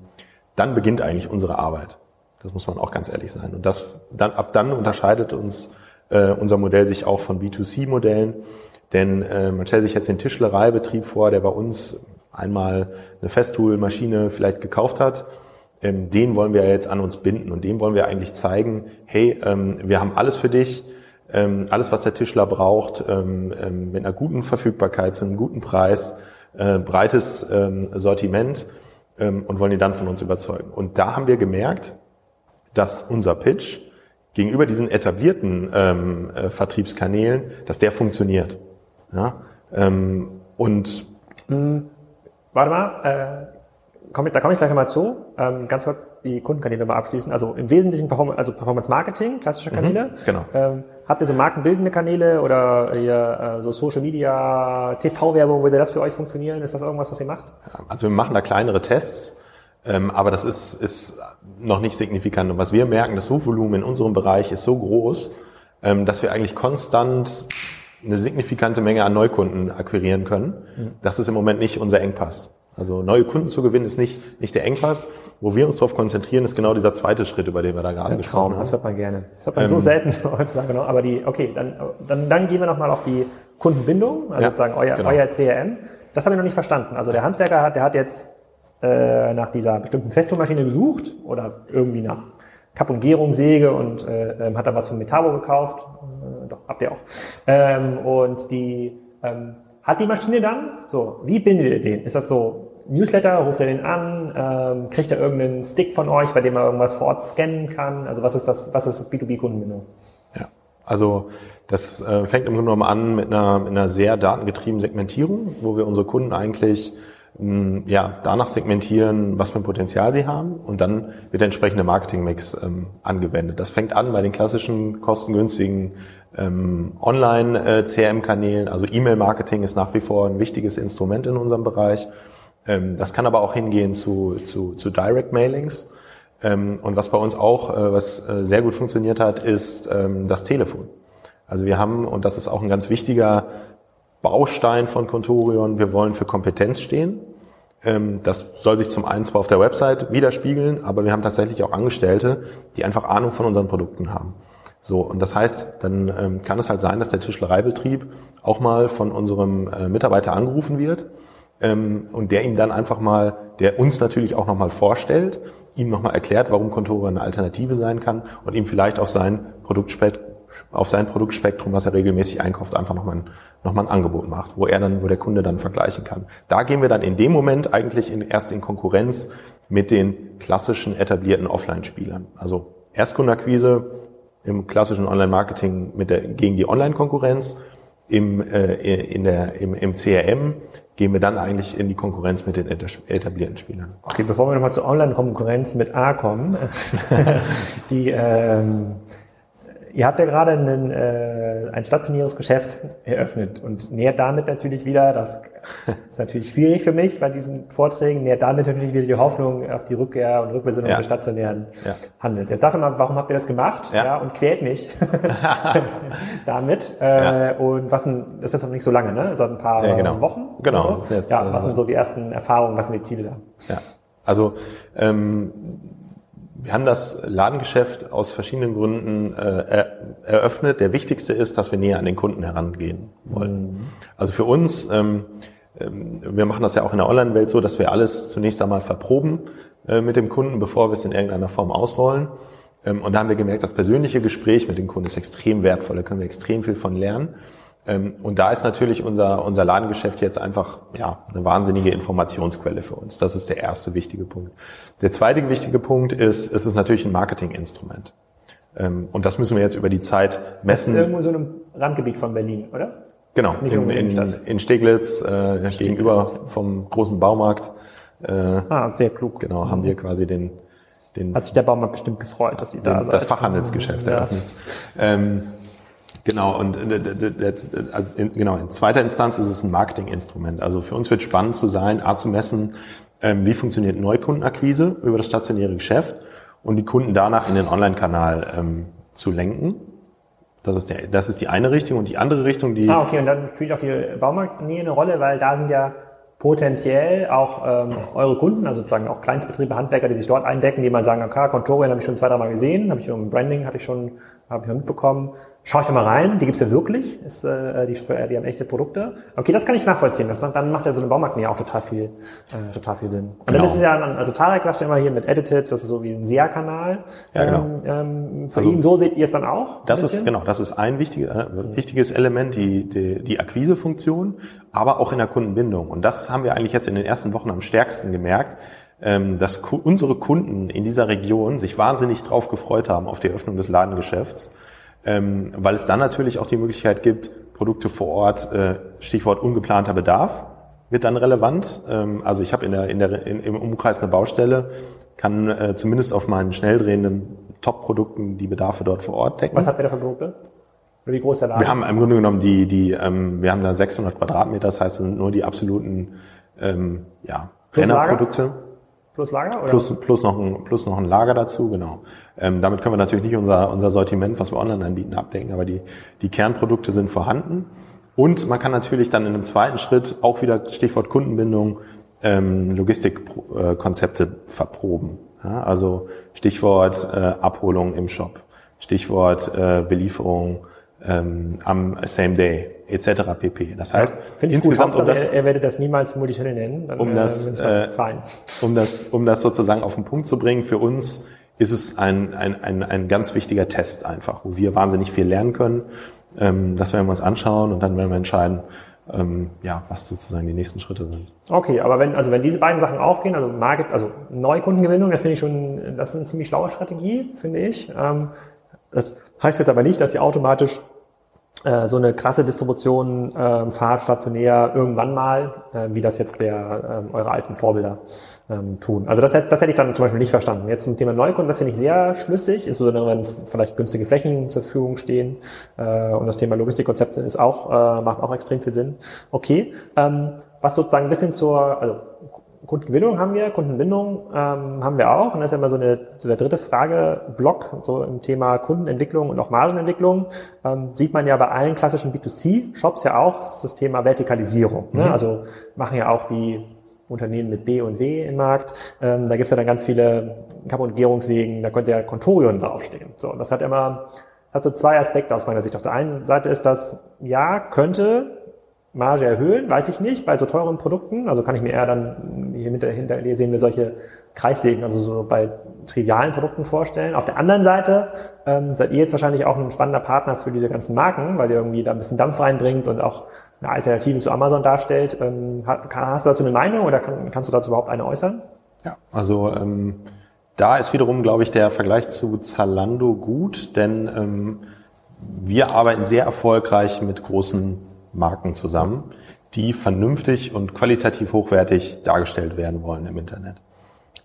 dann beginnt eigentlich unsere Arbeit. Das muss man auch ganz ehrlich sein. Und das dann ab dann unterscheidet uns äh, unser Modell sich auch von B2C-Modellen, denn äh, man stellt sich jetzt den Tischlereibetrieb vor, der bei uns einmal eine Festool-Maschine vielleicht gekauft hat. Ähm, den wollen wir jetzt an uns binden und dem wollen wir eigentlich zeigen, hey, ähm, wir haben alles für dich, ähm, alles, was der Tischler braucht, ähm, ähm, mit einer guten Verfügbarkeit, zu einem guten Preis äh, breites ähm, Sortiment ähm, und wollen ihn dann von uns überzeugen. Und da haben wir gemerkt, dass unser Pitch gegenüber diesen etablierten ähm, äh, Vertriebskanälen, dass der funktioniert. Ja? Ähm, und
hm, warte mal, äh, komm, da komme ich gleich nochmal zu. Ähm, ganz kurz die Kundenkanäle mal abschließen. Also im Wesentlichen Performance, also Performance Marketing, klassische mhm, Kanäle. Mhm, genau. Ähm, habt ihr so markenbildende Kanäle oder ihr, äh, so Social Media, TV-Werbung, würde das für euch funktionieren? Ist das irgendwas, was ihr macht?
Also wir machen da kleinere Tests. Ähm, aber das ist, ist noch nicht signifikant. Und was wir merken, das Suchvolumen in unserem Bereich ist so groß, ähm, dass wir eigentlich konstant eine signifikante Menge an Neukunden akquirieren können. Mhm. Das ist im Moment nicht unser Engpass. Also neue Kunden zu gewinnen ist nicht, nicht der Engpass. Wo wir uns darauf konzentrieren, ist genau dieser zweite Schritt, über den wir da gerade gesprochen haben.
Das hört man gerne. Das hört man ähm, so selten heutzutage. Genau. Aber die, okay, dann, dann, dann gehen wir nochmal auf die Kundenbindung, also ja, sozusagen euer, genau. euer CRM. Das habe ich noch nicht verstanden. Also der Handwerker hat, der hat jetzt äh, nach dieser bestimmten Festomaschine gesucht oder irgendwie nach Kapp- und Gärungssäge und äh, ähm, hat dann was von Metabo gekauft. Äh, doch, habt ihr auch. Ähm, und die ähm, hat die Maschine dann? So, wie bindet ihr den? Ist das so Newsletter, ruft er den an, ähm, kriegt er irgendeinen Stick von euch, bei dem er irgendwas vor Ort scannen kann? Also was ist das, was ist B2B-Kundenbindung?
Ja, also das äh, fängt im Grunde genommen an mit einer, mit einer sehr datengetriebenen Segmentierung, wo wir unsere Kunden eigentlich ja, danach segmentieren, was für ein Potenzial sie haben und dann wird der entsprechende Marketingmix ähm, angewendet. Das fängt an bei den klassischen kostengünstigen ähm, Online-CRM-Kanälen. Also E-Mail-Marketing ist nach wie vor ein wichtiges Instrument in unserem Bereich. Ähm, das kann aber auch hingehen zu, zu, zu Direct-Mailings. Ähm, und was bei uns auch, äh, was äh, sehr gut funktioniert hat, ist ähm, das Telefon. Also wir haben, und das ist auch ein ganz wichtiger Baustein von Contorion, wir wollen für Kompetenz stehen. Ähm, das soll sich zum einen zwar auf der Website widerspiegeln, aber wir haben tatsächlich auch Angestellte, die einfach Ahnung von unseren Produkten haben. So, und das heißt, dann ähm, kann es halt sein, dass der Tischlereibetrieb auch mal von unserem äh, Mitarbeiter angerufen wird ähm, und der ihm dann einfach mal, der uns natürlich auch nochmal vorstellt, ihm nochmal erklärt, warum Contoro eine Alternative sein kann und ihm vielleicht auf sein Produktspektrum auf sein Produktspektrum, was er regelmäßig einkauft, einfach nochmal ein, noch ein Angebot macht, wo er dann, wo der Kunde dann vergleichen kann. Da gehen wir dann in dem Moment eigentlich in, erst in Konkurrenz mit den klassischen etablierten Offline-Spielern. Also Erstkundenakquise, im klassischen Online-Marketing mit der, gegen die Online-Konkurrenz. Im, äh, in der, im, Im CRM gehen wir dann eigentlich in die Konkurrenz mit den etablierten Spielern.
Okay, bevor wir nochmal zur Online-Konkurrenz mit A kommen, die ähm, Ihr habt ja gerade einen, äh, ein stationäres Geschäft eröffnet und nährt damit natürlich wieder, das ist natürlich schwierig für mich bei diesen Vorträgen, nährt damit natürlich wieder die Hoffnung auf die Rückkehr und Rückbesinnung ja. des stationären ja. Handels. Jetzt sagt mal, warum habt ihr das gemacht? Ja. ja und quält mich damit. Äh. Und was denn, das ist jetzt noch nicht so lange, ne? Seit ein paar ja, genau. Wochen.
Genau.
Jetzt, ja, was sind so die ersten Erfahrungen, was sind die Ziele
da? Ja. Also ähm, wir haben das Ladengeschäft aus verschiedenen Gründen äh, eröffnet. Der wichtigste ist, dass wir näher an den Kunden herangehen wollen. Mhm. Also für uns, ähm, ähm, wir machen das ja auch in der Online-Welt so, dass wir alles zunächst einmal verproben, äh, mit dem Kunden, bevor wir es in irgendeiner Form ausrollen. Ähm, und da haben wir gemerkt, das persönliche Gespräch mit dem Kunden ist extrem wertvoll. Da können wir extrem viel von lernen. Ähm, und da ist natürlich unser, unser Ladengeschäft jetzt einfach ja, eine wahnsinnige Informationsquelle für uns. Das ist der erste wichtige Punkt. Der zweite wichtige Punkt ist, es ist natürlich ein Marketinginstrument. Ähm, und das müssen wir jetzt über die Zeit messen.
Irgendwo so ein Randgebiet von Berlin, oder?
Genau, in, in, in Steglitz, äh, Steglitz, gegenüber vom großen Baumarkt.
Äh, ah, sehr klug.
Genau, haben wir quasi den, den
Hat sich der Baumarkt bestimmt gefreut, dass Sie da
sind. Das Fachhandelsgeschäft ja. eröffnet. Ähm, Genau, und äh, genau, in zweiter Instanz ist es ein Marketinginstrument. Also für uns wird spannend zu sein, A zu messen, ähm, wie funktioniert Neukundenakquise über das stationäre Geschäft und die Kunden danach in den Online-Kanal ähm, zu lenken. Das ist, der, das ist die eine Richtung und die andere Richtung, die...
Ah, okay, und dann spielt auch die Baumarktnähe eine Rolle, weil da sind ja potenziell auch ähm, eure Kunden, also sozusagen auch Kleinstbetriebe, Handwerker, die sich dort eindecken, die mal sagen, okay, Contorian habe ich schon zwei, drei Mal gesehen, habe ich im Branding, hatte ich schon, habe ich mitbekommen, Schau ich da mal rein, die gibt's ja wirklich, ist, äh, die, die haben echte Produkte. Okay, das kann ich nachvollziehen. Das, dann macht ja so eine Baumarktnähe auch total viel, äh, total viel Sinn. Und genau. dann ist es ja, also Tarek sagt ja immer hier mit Edited, das ist so wie ein SEA-Kanal.
Ja, genau.
Ähm, ähm, für also, ihn, so seht ihr es dann auch?
Das ist, genau, das ist ein wichtiges, äh, wichtiges Element, die, die, die Akquisefunktion, aber auch in der Kundenbindung. Und das haben wir eigentlich jetzt in den ersten Wochen am stärksten gemerkt, ähm, dass unsere Kunden in dieser Region sich wahnsinnig drauf gefreut haben auf die Öffnung des Ladengeschäfts ähm, weil es dann natürlich auch die Möglichkeit gibt, Produkte vor Ort, äh, Stichwort ungeplanter Bedarf, wird dann relevant. Ähm, also ich habe in der, in der, in, im Umkreis eine Baustelle, kann äh, zumindest auf meinen schnell drehenden Top-Produkten die Bedarfe dort vor Ort decken.
Was habt ihr da für Produkte?
Oder wie groß der Laden? Wir haben im Grunde genommen die, die ähm, wir haben da 600 Quadratmeter, das heißt nur die absoluten ähm, ja, Rennerprodukte.
Plus Lager? Oder?
Plus, plus, noch ein, plus noch ein Lager dazu, genau. Ähm, damit können wir natürlich nicht unser, unser Sortiment, was wir online anbieten, abdecken, aber die, die Kernprodukte sind vorhanden. Und man kann natürlich dann in einem zweiten Schritt auch wieder Stichwort Kundenbindung ähm, Logistikkonzepte verproben. Ja, also Stichwort äh, Abholung im Shop, Stichwort äh, Belieferung ähm, am Same Day etc. pp. Das heißt,
ja, insgesamt um das, er, er werde das niemals Multichannel nennen,
dann, um äh, das, äh, um das, um das sozusagen auf den Punkt zu bringen, für uns ist es ein, ein, ein, ein ganz wichtiger Test einfach, wo wir wahnsinnig viel lernen können. Ähm, das werden wir uns anschauen und dann werden wir entscheiden, ähm, ja, was sozusagen die nächsten Schritte sind.
Okay, aber wenn, also wenn diese beiden Sachen aufgehen, also Market, also Neukundengewinnung, das finde ich schon, das ist eine ziemlich schlaue Strategie, finde ich. Ähm, das heißt jetzt aber nicht, dass ihr automatisch äh, so eine krasse Distribution äh, fahrt stationär irgendwann mal, äh, wie das jetzt der äh, eure alten Vorbilder ähm, tun. Also das, das hätte ich dann zum Beispiel nicht verstanden. Jetzt zum Thema Neukunden, das finde ich sehr schlüssig, insbesondere wenn vielleicht günstige Flächen zur Verfügung stehen äh, und das Thema Logistikkonzepte ist auch äh, macht auch extrem viel Sinn. Okay, ähm, was sozusagen ein bisschen zur also Kundengewinnung haben wir, Kundenbindung ähm, haben wir auch. Und das ist ja immer so, eine, so der dritte Frageblock, so im Thema Kundenentwicklung und auch Margenentwicklung. Ähm, sieht man ja bei allen klassischen B2C-Shops ja auch das Thema Vertikalisierung. Ne? Mhm. Also machen ja auch die Unternehmen mit B und W im Markt. Ähm, da gibt's ja dann ganz viele Kapp- und Gärungssägen, da könnte ja Contorion draufstehen. So, das hat immer hat so zwei Aspekte aus meiner Sicht. Auf der einen Seite ist das, ja, könnte Marge erhöhen, weiß ich nicht, bei so teuren Produkten. Also kann ich mir eher dann, hier hinter, hier sehen wir solche Kreissägen, also so bei trivialen Produkten vorstellen. Auf der anderen Seite ähm, seid ihr jetzt wahrscheinlich auch ein spannender Partner für diese ganzen Marken, weil ihr irgendwie da ein bisschen Dampf reinbringt und auch eine Alternative zu Amazon darstellt. Ähm, hast du dazu eine Meinung oder kann, kannst du dazu überhaupt eine äußern?
Ja, also ähm, da ist wiederum, glaube ich, der Vergleich zu Zalando gut, denn ähm, wir arbeiten sehr erfolgreich mit großen Marken zusammen, die vernünftig und qualitativ hochwertig dargestellt werden wollen im Internet.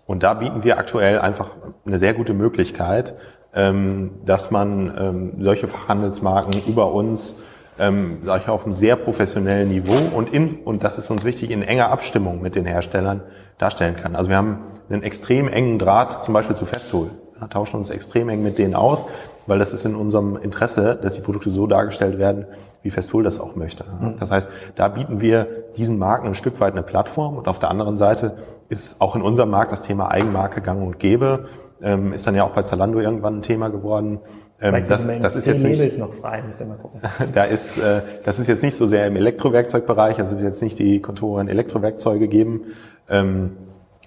Und da bieten wir aktuell einfach eine sehr gute Möglichkeit, ähm, dass man ähm, solche Fachhandelsmarken über uns ähm, sag ich, auf einem sehr professionellen Niveau und in, und das ist uns wichtig, in enger Abstimmung mit den Herstellern darstellen kann. Also wir haben einen extrem engen Draht zum Beispiel zu Festool. Tauschen uns extrem eng mit denen aus, weil das ist in unserem Interesse, dass die Produkte so dargestellt werden, wie Festool das auch möchte. Mhm. Das heißt, da bieten wir diesen Marken ein Stück weit eine Plattform und auf der anderen Seite ist auch in unserem Markt das Thema Eigenmarke gang und gäbe. Ähm, ist dann ja auch bei Zalando irgendwann ein Thema geworden.
Ähm, das, das ist jetzt nicht, noch frei, müsst ihr mal gucken.
da ist, äh, das ist jetzt nicht so sehr im Elektrowerkzeugbereich, also wird jetzt nicht die Konturen Elektrowerkzeuge geben. Ähm,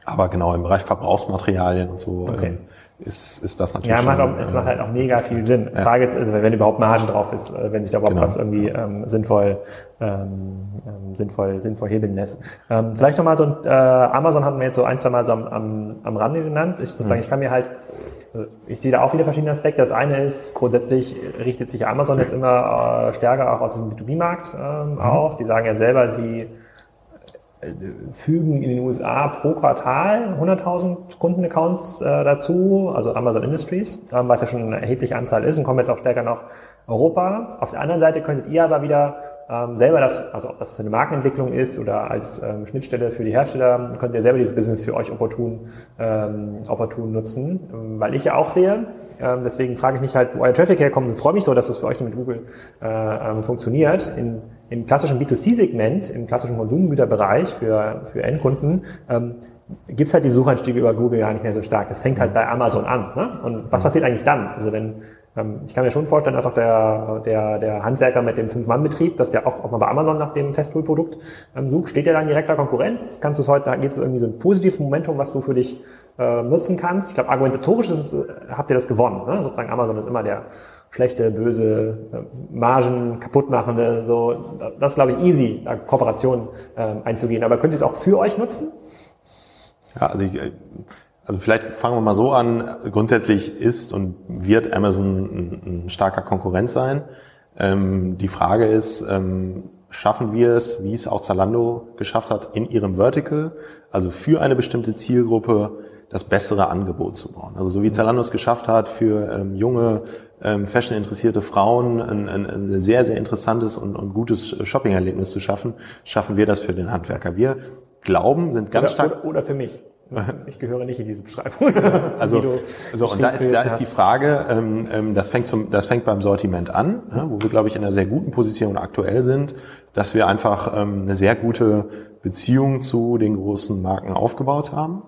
Aber genau im Bereich Verbrauchsmaterialien und so okay. ähm, ist, ist das natürlich.
Ja, macht auch, es macht halt auch mega viel Sinn. Ja. Frage ist, also wenn überhaupt Marge drauf ist, äh, wenn sich da überhaupt genau. was irgendwie ähm, sinnvoll, ähm, ähm, sinnvoll, sinnvoll hebeln lässt. Ähm, vielleicht nochmal so ein, äh, Amazon hatten wir jetzt so ein, zwei Mal so am, am, am Rande genannt. Ich sozusagen, mhm. ich kann mir halt, also ich sehe da auch wieder verschiedene Aspekte. Das eine ist, grundsätzlich richtet sich Amazon jetzt immer äh, stärker auch aus dem B2B-Markt ähm, mhm. auf. Die sagen ja selber, sie fügen in den USA pro Quartal 100.000 Kundenaccounts äh, dazu, also Amazon Industries, ähm, was ja schon eine erhebliche Anzahl ist und kommen jetzt auch stärker nach Europa. Auf der anderen Seite könntet ihr aber wieder ähm, selber das, also ob das eine Markenentwicklung ist oder als ähm, Schnittstelle für die Hersteller, könnt ihr selber dieses Business für euch opportun, ähm, opportun nutzen, ähm, weil ich ja auch sehe, ähm, deswegen frage ich mich halt, wo euer Traffic herkommt und freue mich so, dass das für euch mit Google äh, ähm, funktioniert. In, Im klassischen B2C-Segment, im klassischen Konsumgüterbereich für, für Endkunden, ähm, gibt es halt die Suchanstiege über Google ja nicht mehr so stark. Das fängt halt bei Amazon an. Ne? Und was passiert eigentlich dann? Also wenn ähm, ich kann mir schon vorstellen, dass auch der, der, der Handwerker mit dem Fünf-Mann-Betrieb, dass der auch, auch mal bei Amazon nach dem Festpool-Produkt ähm, sucht, steht ja dann direkter Konkurrenz. Kannst du es heute, da gibt es irgendwie so ein positives Momentum, was du für dich äh, nutzen kannst. Ich glaube, argumentatorisch ist es, habt ihr das gewonnen. Ne? Sozusagen Amazon ist immer der schlechte, böse, äh, Margen kaputtmachende, so, das ist, glaube ich, easy, da Kooperationen äh, einzugehen. Aber könnt ihr es auch für euch nutzen?
Ja, also ich, äh, also vielleicht fangen wir mal so an. Grundsätzlich ist und wird Amazon ein, ein starker Konkurrent sein. Ähm, die Frage ist, ähm, schaffen wir es, wie es auch Zalando geschafft hat, in ihrem Vertical, also für eine bestimmte Zielgruppe, das bessere Angebot zu bauen. Also so wie Zalando es geschafft hat, für ähm, junge, ähm, fashion-interessierte Frauen ein, ein, ein, sehr, sehr interessantes und, und gutes Shopping-Erlebnis zu schaffen, schaffen wir das für den Handwerker. Wir glauben, sind ganz
oder,
stark...
Oder, oder für mich. Ich gehöre nicht in diese Beschreibung.
also, also und da ist, da ist die Frage, ähm, ähm, das fängt zum, das fängt beim Sortiment an, ja, wo wir glaube ich in einer sehr guten Position aktuell sind, dass wir einfach ähm, eine sehr gute Beziehung zu den großen Marken aufgebaut haben.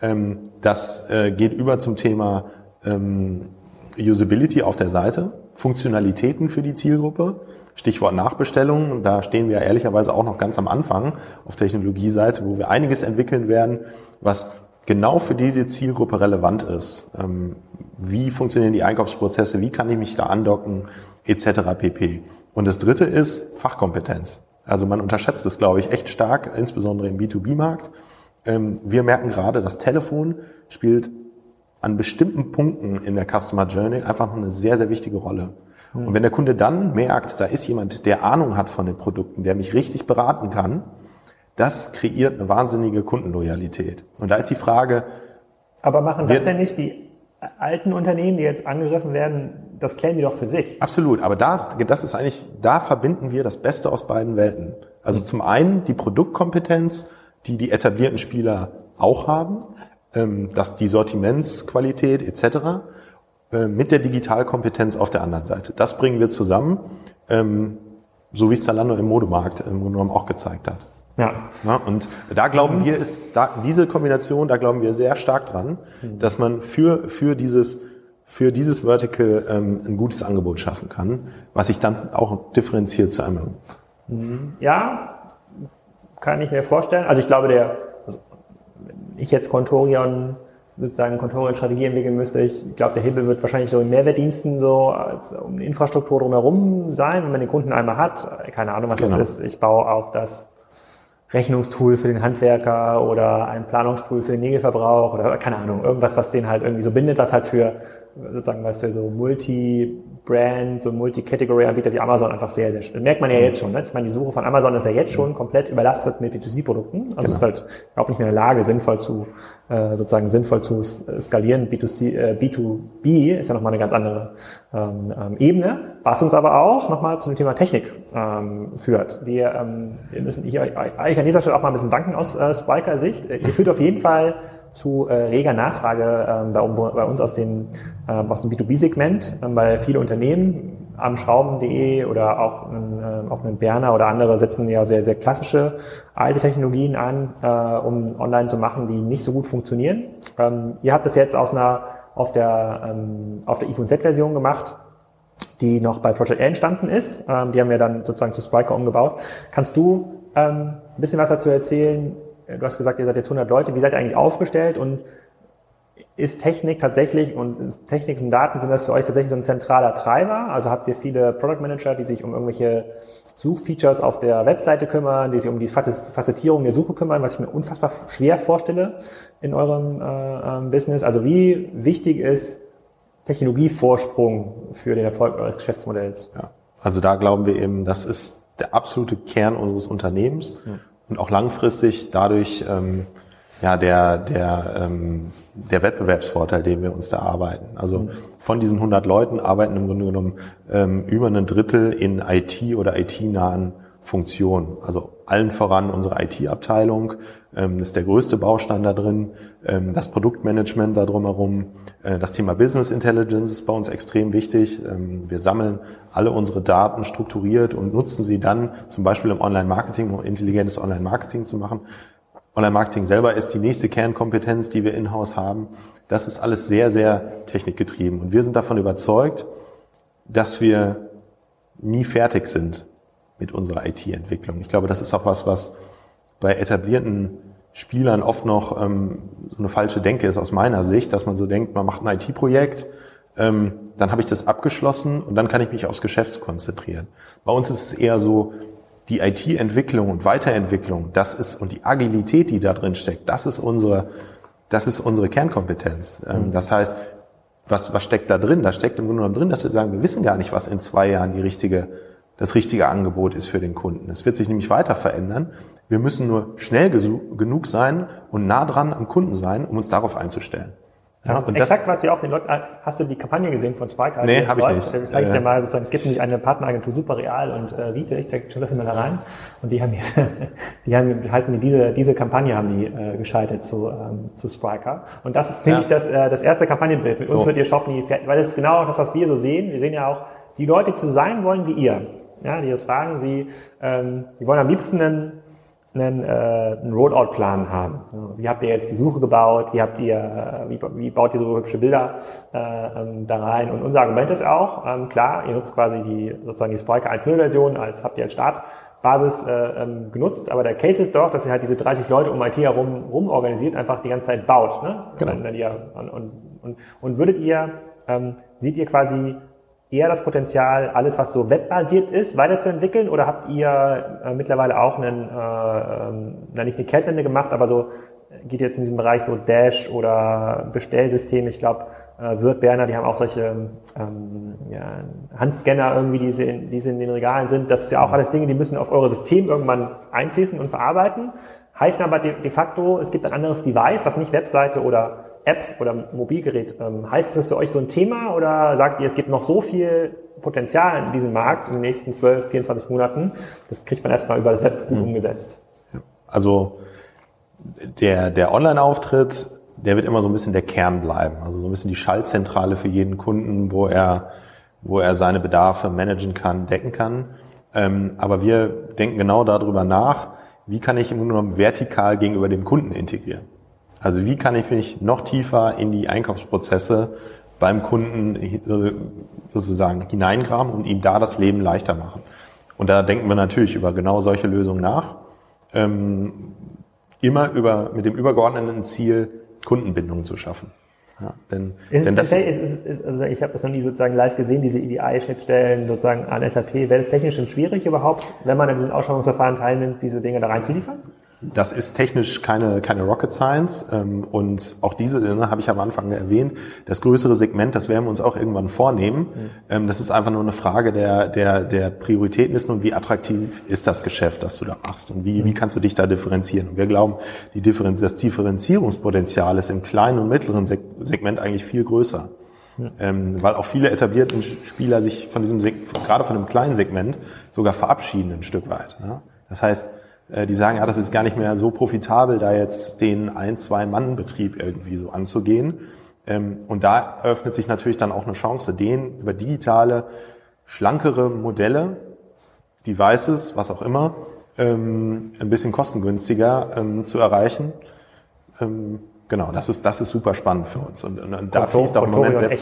Ähm, das äh, geht über zum Thema ähm, Usability auf der Seite, Funktionalitäten für die Zielgruppe. Stichwort Nachbestellung, da stehen wir ehrlicherweise auch noch ganz am Anfang auf Technologieseite, wo wir einiges entwickeln werden, was genau für diese Zielgruppe relevant ist. Ähm, wie funktionieren die Einkaufsprozesse, wie kann ich mich da andocken, etc. pp. Und das dritte ist Fachkompetenz. Also man unterschätzt es, glaube ich, echt stark, insbesondere im B2B-Markt. Ähm, wir merken gerade, das Telefon spielt an bestimmten Punkten in der Customer Journey einfach noch eine sehr, sehr wichtige Rolle. Und wenn der Kunde dann merkt, da ist jemand, der Ahnung hat von den Produkten, der mich richtig beraten kann, das kreiert eine wahnsinnige Kundenloyalität. Und da ist die Frage.
Aber machen das denn nicht die alten Unternehmen, die jetzt angegriffen werden, das klären die doch für sich.
Absolut. Aber da, das ist eigentlich, da verbinden wir das Beste aus beiden Welten. Also zum einen die Produktkompetenz, die die etablierten Spieler auch haben, dass die Sortimentsqualität etc. Äh, mit der Digitalkompetenz auf der anderen Seite. Das bringen wir zusammen, ähm, so wie es Zalando im Modemarkt im Grunde genommen auch gezeigt hat. Ja. ja. Und da glauben wir, ist da, diese Kombination, da glauben wir sehr stark dran, mhm. dass man für, für dieses, für dieses Vertical ähm, ein gutes Angebot schaffen kann, was sich dann auch differenziert zu einem.
Mhm. Ja, kann ich mir vorstellen. Also ich glaube, der, ich jetzt Contorion sozusagen Controlling-Strategie entwickeln müsste. Ich glaube, der Hebel wird wahrscheinlich so in Mehrwertdiensten so als, um Infrastruktur drumherum sein, wenn man den Kunden einmal hat. Keine Ahnung, was genau. das ist. Ich baue auch das Rechnungstool für den Handwerker oder ein Planungstool für den Nägelverbrauch oder keine Ahnung, irgendwas, was den halt irgendwie so bindet, was halt für sozusagen was für so Multi-Brand, so Multi-Category-Anbieter wie Amazon einfach sehr, sehr, das merkt man ja jetzt schon. Ne? Ich meine, die Suche von Amazon ist ja jetzt schon komplett überlastet mit B2C-Produkten. Also genau. ist halt überhaupt nicht mehr in der Lage, sinnvoll zu, äh, sozusagen sinnvoll zu skalieren. B2C, äh, B2B ist ja nochmal eine ganz andere ähm, ähm, Ebene, was uns aber auch nochmal zu dem Thema Technik ähm, führt. Die, ähm, wir müssen hier eigentlich an dieser Stelle auch mal ein bisschen danken aus äh, Spiker-Sicht. Ihr führt auf jeden Fall zu äh, reger Nachfrage äh, bei, bei, uns aus dem, äh, aus dem B2B-Segment, äh, weil viele Unternehmen am Schrauben.de oder auch, äh, auch ein Berner oder andere setzen ja sehr, sehr klassische alte Technologien an, äh, um online zu machen, die nicht so gut funktionieren. Ähm, ihr habt das jetzt aus einer, auf der, ähm, auf der iPhone Z-Version gemacht, die noch bei Project A entstanden ist. Ähm, die haben wir dann sozusagen zu Spriker umgebaut. Kannst du ähm, ein bisschen was dazu erzählen, du hast gesagt, ihr seid jetzt 100 Leute, wie seid ihr eigentlich aufgestellt und ist Technik tatsächlich und Technik und Daten sind das für euch tatsächlich so ein zentraler Treiber? Also habt ihr viele Product Manager, die sich um irgendwelche Suchfeatures auf der Webseite kümmern, die sich um die Facettierung der Suche kümmern, was ich mir unfassbar schwer vorstelle in eurem äh, ähm, Business. Also wie wichtig ist Technologievorsprung für den Erfolg eures Geschäftsmodells?
Ja, also da glauben wir eben, das ist der absolute Kern unseres Unternehmens ja. Und auch langfristig dadurch ähm, ja der der ähm, der Wettbewerbsvorteil, den wir uns da arbeiten. Also von diesen 100 Leuten arbeiten im Grunde genommen ähm, über ein Drittel in IT oder IT-nahen Funktionen. Also allen voran unsere IT-Abteilung, ähm, ist der größte Baustein da drin, ähm, das Produktmanagement da drumherum, äh, das Thema Business Intelligence ist bei uns extrem wichtig. Ähm, wir sammeln alle unsere Daten strukturiert und nutzen sie dann zum Beispiel im Online-Marketing, um intelligentes Online-Marketing zu machen. Online-Marketing selber ist die nächste Kernkompetenz, die wir in-house haben. Das ist alles sehr, sehr technikgetrieben. Und wir sind davon überzeugt, dass wir nie fertig sind mit unserer IT-Entwicklung. Ich glaube, das ist auch was, was bei etablierten Spielern oft noch ähm, so eine falsche Denke ist aus meiner Sicht, dass man so denkt, man macht ein IT-Projekt, ähm, dann habe ich das abgeschlossen und dann kann ich mich aufs Geschäft konzentrieren. Bei uns ist es eher so, die IT-Entwicklung und Weiterentwicklung, das ist, und die Agilität, die da drin steckt, das ist unsere, das ist unsere Kernkompetenz. Ähm, mhm. Das heißt, was, was steckt da drin? Da steckt im Grunde genommen drin, dass wir sagen, wir wissen gar nicht, was in zwei Jahren die richtige, das richtige Angebot ist für den Kunden. Es wird sich nämlich weiter verändern. Wir müssen nur schnell genug sein und nah dran am Kunden sein, um uns darauf einzustellen.
Ja, und exakt, was wir auch den Leuten, äh, hast du die Kampagne gesehen von Spike?
Also nee, habe ich nicht.
Das zeige ich dir mal sozusagen, es gibt nämlich eine Partneragentur Superreal und äh, Vite, ich zeige schon mal da rein. Und die haben hier, die haben halten diese, diese Kampagne haben die äh, geschaltet zu, ähm, zu Spriker. Und das ist nämlich ja. das, äh, das erste Kampagnenbild. Mit so. uns wird ihr Shop nie fertig, weil das ist genau das, was wir so sehen. Wir sehen ja auch, die Leute, die so sein wollen wie ihr, ja, die das fragen, sie, ähm, die wollen am liebsten einen einen, äh, einen Rollout-Plan haben. Wie habt ihr jetzt die Suche gebaut? Wie habt ihr, äh, wie, wie baut ihr so hübsche Bilder äh, ähm, da rein? Und unser Argument ist auch, ähm, klar, ihr nutzt quasi die sozusagen die Spriker 1.0-Version als habt ihr als Startbasis äh, ähm, genutzt, aber der Case ist doch, dass ihr halt diese 30 Leute um IT herum rum organisiert, einfach die ganze Zeit baut. Ne? Genau. Und, und, und, und würdet ihr, ähm, seht ihr quasi eher das Potenzial, alles, was so webbasiert ist, weiterzuentwickeln? Oder habt ihr äh, mittlerweile auch einen, äh, na nicht eine Kehrtwende gemacht, aber so geht jetzt in diesem Bereich so Dash oder Bestellsystem. Ich glaube, äh, Wirt Berner, die haben auch solche ähm, ja, Handscanner irgendwie, die sie, in, die sie in den Regalen sind. Das ist ja auch alles Dinge, die müssen auf eure System irgendwann einfließen und verarbeiten. Heißt aber de, de facto, es gibt ein anderes Device, was nicht Webseite oder App oder Mobilgerät. Ähm, heißt das für euch so ein Thema oder sagt ihr, es gibt noch so viel Potenzial in diesem Markt in den nächsten 12, 24 Monaten, das kriegt man erstmal über das Web gut mhm. umgesetzt?
Also der, der Online-Auftritt, der wird immer so ein bisschen der Kern bleiben. Also so ein bisschen die Schaltzentrale für jeden Kunden, wo er, wo er seine Bedarfe managen kann, decken kann. Ähm, aber wir denken genau darüber nach, wie kann ich im Grunde genommen vertikal gegenüber dem Kunden integrieren. Also wie kann ich mich noch tiefer in die Einkaufsprozesse beim Kunden sozusagen hineingraben und ihm da das Leben leichter machen. Und da denken wir natürlich über genau solche Lösungen nach. Ähm, immer über, mit dem übergeordneten Ziel, Kundenbindungen zu schaffen.
Ja, denn, ist denn das ist, ist, ist, also ich habe das noch nie sozusagen live gesehen, diese EDI-Schnittstellen sozusagen an SAP. Wäre das technisch denn schwierig überhaupt, wenn man an diesen Ausschreibungsverfahren teilnimmt, diese Dinge da reinzuliefern?
Das ist technisch keine, keine Rocket Science ähm, und auch diese ne, habe ich am Anfang erwähnt. Das größere Segment, das werden wir uns auch irgendwann vornehmen. Mhm. Ähm, das ist einfach nur eine Frage der, der, der Prioritäten ist und wie attraktiv ist das Geschäft, das du da machst und wie, mhm. wie kannst du dich da differenzieren. Und wir glauben, die Differenz, das Differenzierungspotenzial ist im kleinen und mittleren Segment eigentlich viel größer. Ja. Ähm, weil auch viele etablierten Spieler sich von diesem, gerade von dem kleinen Segment sogar verabschieden ein Stück weit. Ja? Das heißt, die sagen, ja, das ist gar nicht mehr so profitabel, da jetzt den ein, zwei Mann-Betrieb irgendwie so anzugehen. Ähm, und da öffnet sich natürlich dann auch eine Chance, den über digitale, schlankere Modelle, Devices, was auch immer, ähm, ein bisschen kostengünstiger ähm, zu erreichen. Genau, das ist, das ist super spannend für uns. Und, und, und da fließt auch im Moment sehr,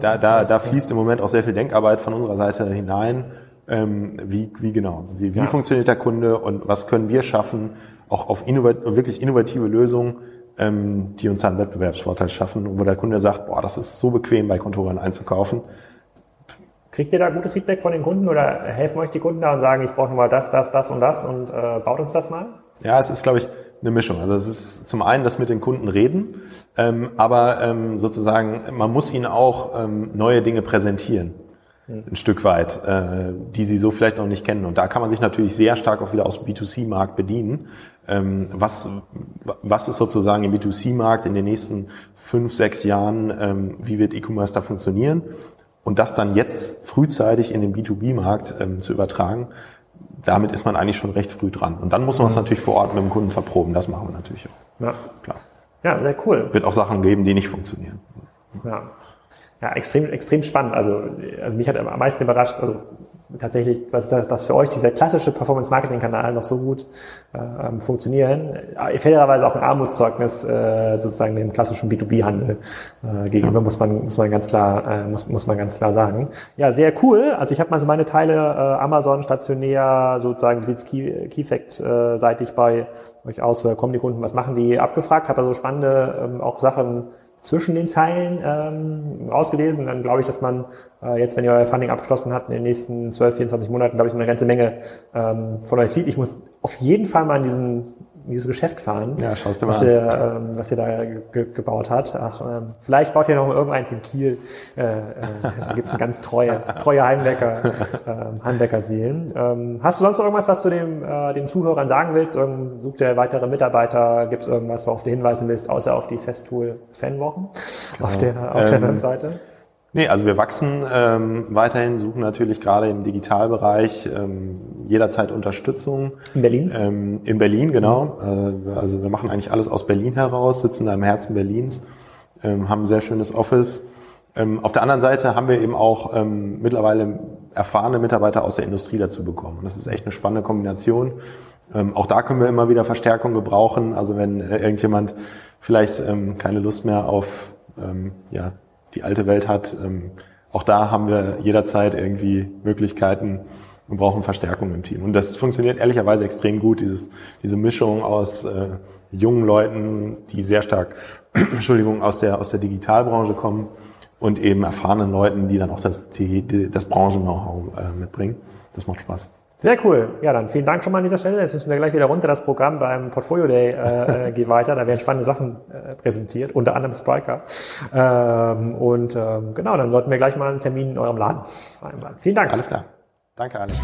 da, da, da fließt im Moment auch sehr viel Denkarbeit von unserer Seite hinein, Ähm, wie, wie genau? Wie, wie ja. funktioniert der Kunde und was können wir schaffen, auch auf innovat wirklich innovative Lösungen, ähm, die uns einen Wettbewerbsvorteil schaffen und wo der Kunde sagt, boah, das ist so bequem bei Kontoren einzukaufen.
Kriegt ihr da gutes Feedback von den Kunden oder helfen euch die Kunden da und sagen, ich brauche mal das, das, das und das und äh, baut uns das mal?
Ja, es ist, glaube ich, eine Mischung. Also es ist zum einen das mit den Kunden reden, ähm, aber ähm, sozusagen man muss ihnen auch ähm, neue Dinge präsentieren ein Stück weit, äh, die sie so vielleicht noch nicht kennen. Und da kann man sich natürlich sehr stark auch wieder aus dem B2C-Markt bedienen. Ähm, was, was ist sozusagen im B2C-Markt in den nächsten fünf, sechs Jahren, ähm, wie wird E-Commerce da funktionieren? Und das dann jetzt frühzeitig in den B2B-Markt ähm, zu übertragen, damit ist man eigentlich schon recht früh dran. Und dann muss man es mhm. natürlich vor Ort mit dem Kunden verproben. Das machen wir natürlich auch.
Ja, klar. Ja, sehr cool.
Wird auch Sachen geben, die nicht funktionieren.
Ja. Ja, extrem, extrem spannend. Also, also mich hat am meisten überrascht, also tatsächlich, was das, das für euch dieser klassische Performance-Marketing-Kanal noch so gut äh, funktionieren. Fairerweise auch ein Armutszeugnis äh, sozusagen dem klassischen B2B-Handel äh, gegenüber, ja. muss man muss man ganz klar äh, muss, muss man ganz klar sagen. Ja, sehr cool. Also ich habe mal so meine Teile äh, Amazon stationär sozusagen, wie sieht's Key, Keyfact äh, bei euch aus, woher kommen die Kunden, was machen die, abgefragt, habe also spannende ähm, auch Sachen zwischen den Zeilen ähm, ausgelesen. Dann glaube ich, dass man äh, jetzt, wenn ihr euer Funding abgeschlossen habt, in den nächsten 12, 24 Monaten, glaube ich, eine ganze Menge ähm, von euch sieht. Ich muss auf jeden Fall mal in diesen dieses Geschäft fahren,
ja, schaust du mal
was, ihr, ähm, was ihr da ge gebaut hat. Ach, ähm, vielleicht baut ihr noch mal irgendeins in Kiel. Äh, äh, da gibt's eine ganz treue, treue Heimwecker, äh, Heimweckerseelen. Ähm, hast du sonst noch irgendwas, was du dem, äh, den Zuhörern sagen willst? Irgend, sucht ihr weitere Mitarbeiter? Gibt es irgendwas, worauf du hinweisen willst, außer auf die Festool Fanwochen genau. auf der, auf der ähm, Webseite?
Nee, also wir wachsen ähm, weiterhin, suchen natürlich gerade im Digitalbereich ähm, jederzeit Unterstützung.
In Berlin?
Ähm, in Berlin, genau. Äh, also wir machen eigentlich alles aus Berlin heraus, sitzen da im Herzen Berlins, ähm, haben ein sehr schönes Office. Ähm, auf der anderen Seite haben wir eben auch ähm, mittlerweile erfahrene Mitarbeiter aus der Industrie dazu bekommen. Das ist echt eine spannende Kombination. Ähm, auch da können wir immer wieder Verstärkung gebrauchen. Also wenn äh, irgendjemand vielleicht ähm, keine Lust mehr auf ähm, ja, die alte Welt hat. Ähm, auch da haben wir jederzeit irgendwie Möglichkeiten und brauchen Verstärkung im Team. Und das funktioniert ehrlicherweise extrem gut, dieses, diese Mischung aus äh, jungen Leuten, die sehr stark, Entschuldigung, aus der, aus der Digitalbranche kommen und eben erfahrenen Leuten, die dann auch das, die, die, das Branchen-Know-how äh, mitbringen. Das macht Spaß.
Sehr cool. Ja, dann vielen Dank schon mal an dieser Stelle. Jetzt müssen wir gleich wieder runter. Das Programm beim Portfolio Day äh, äh geht weiter. Da werden spannende Sachen äh, präsentiert, unter anderem Spriker. Ähm, und ähm, genau, dann sollten wir gleich mal einen Termin in eurem Laden vereinbaren. Vielen Dank.
Alles klar. Danke, Alex.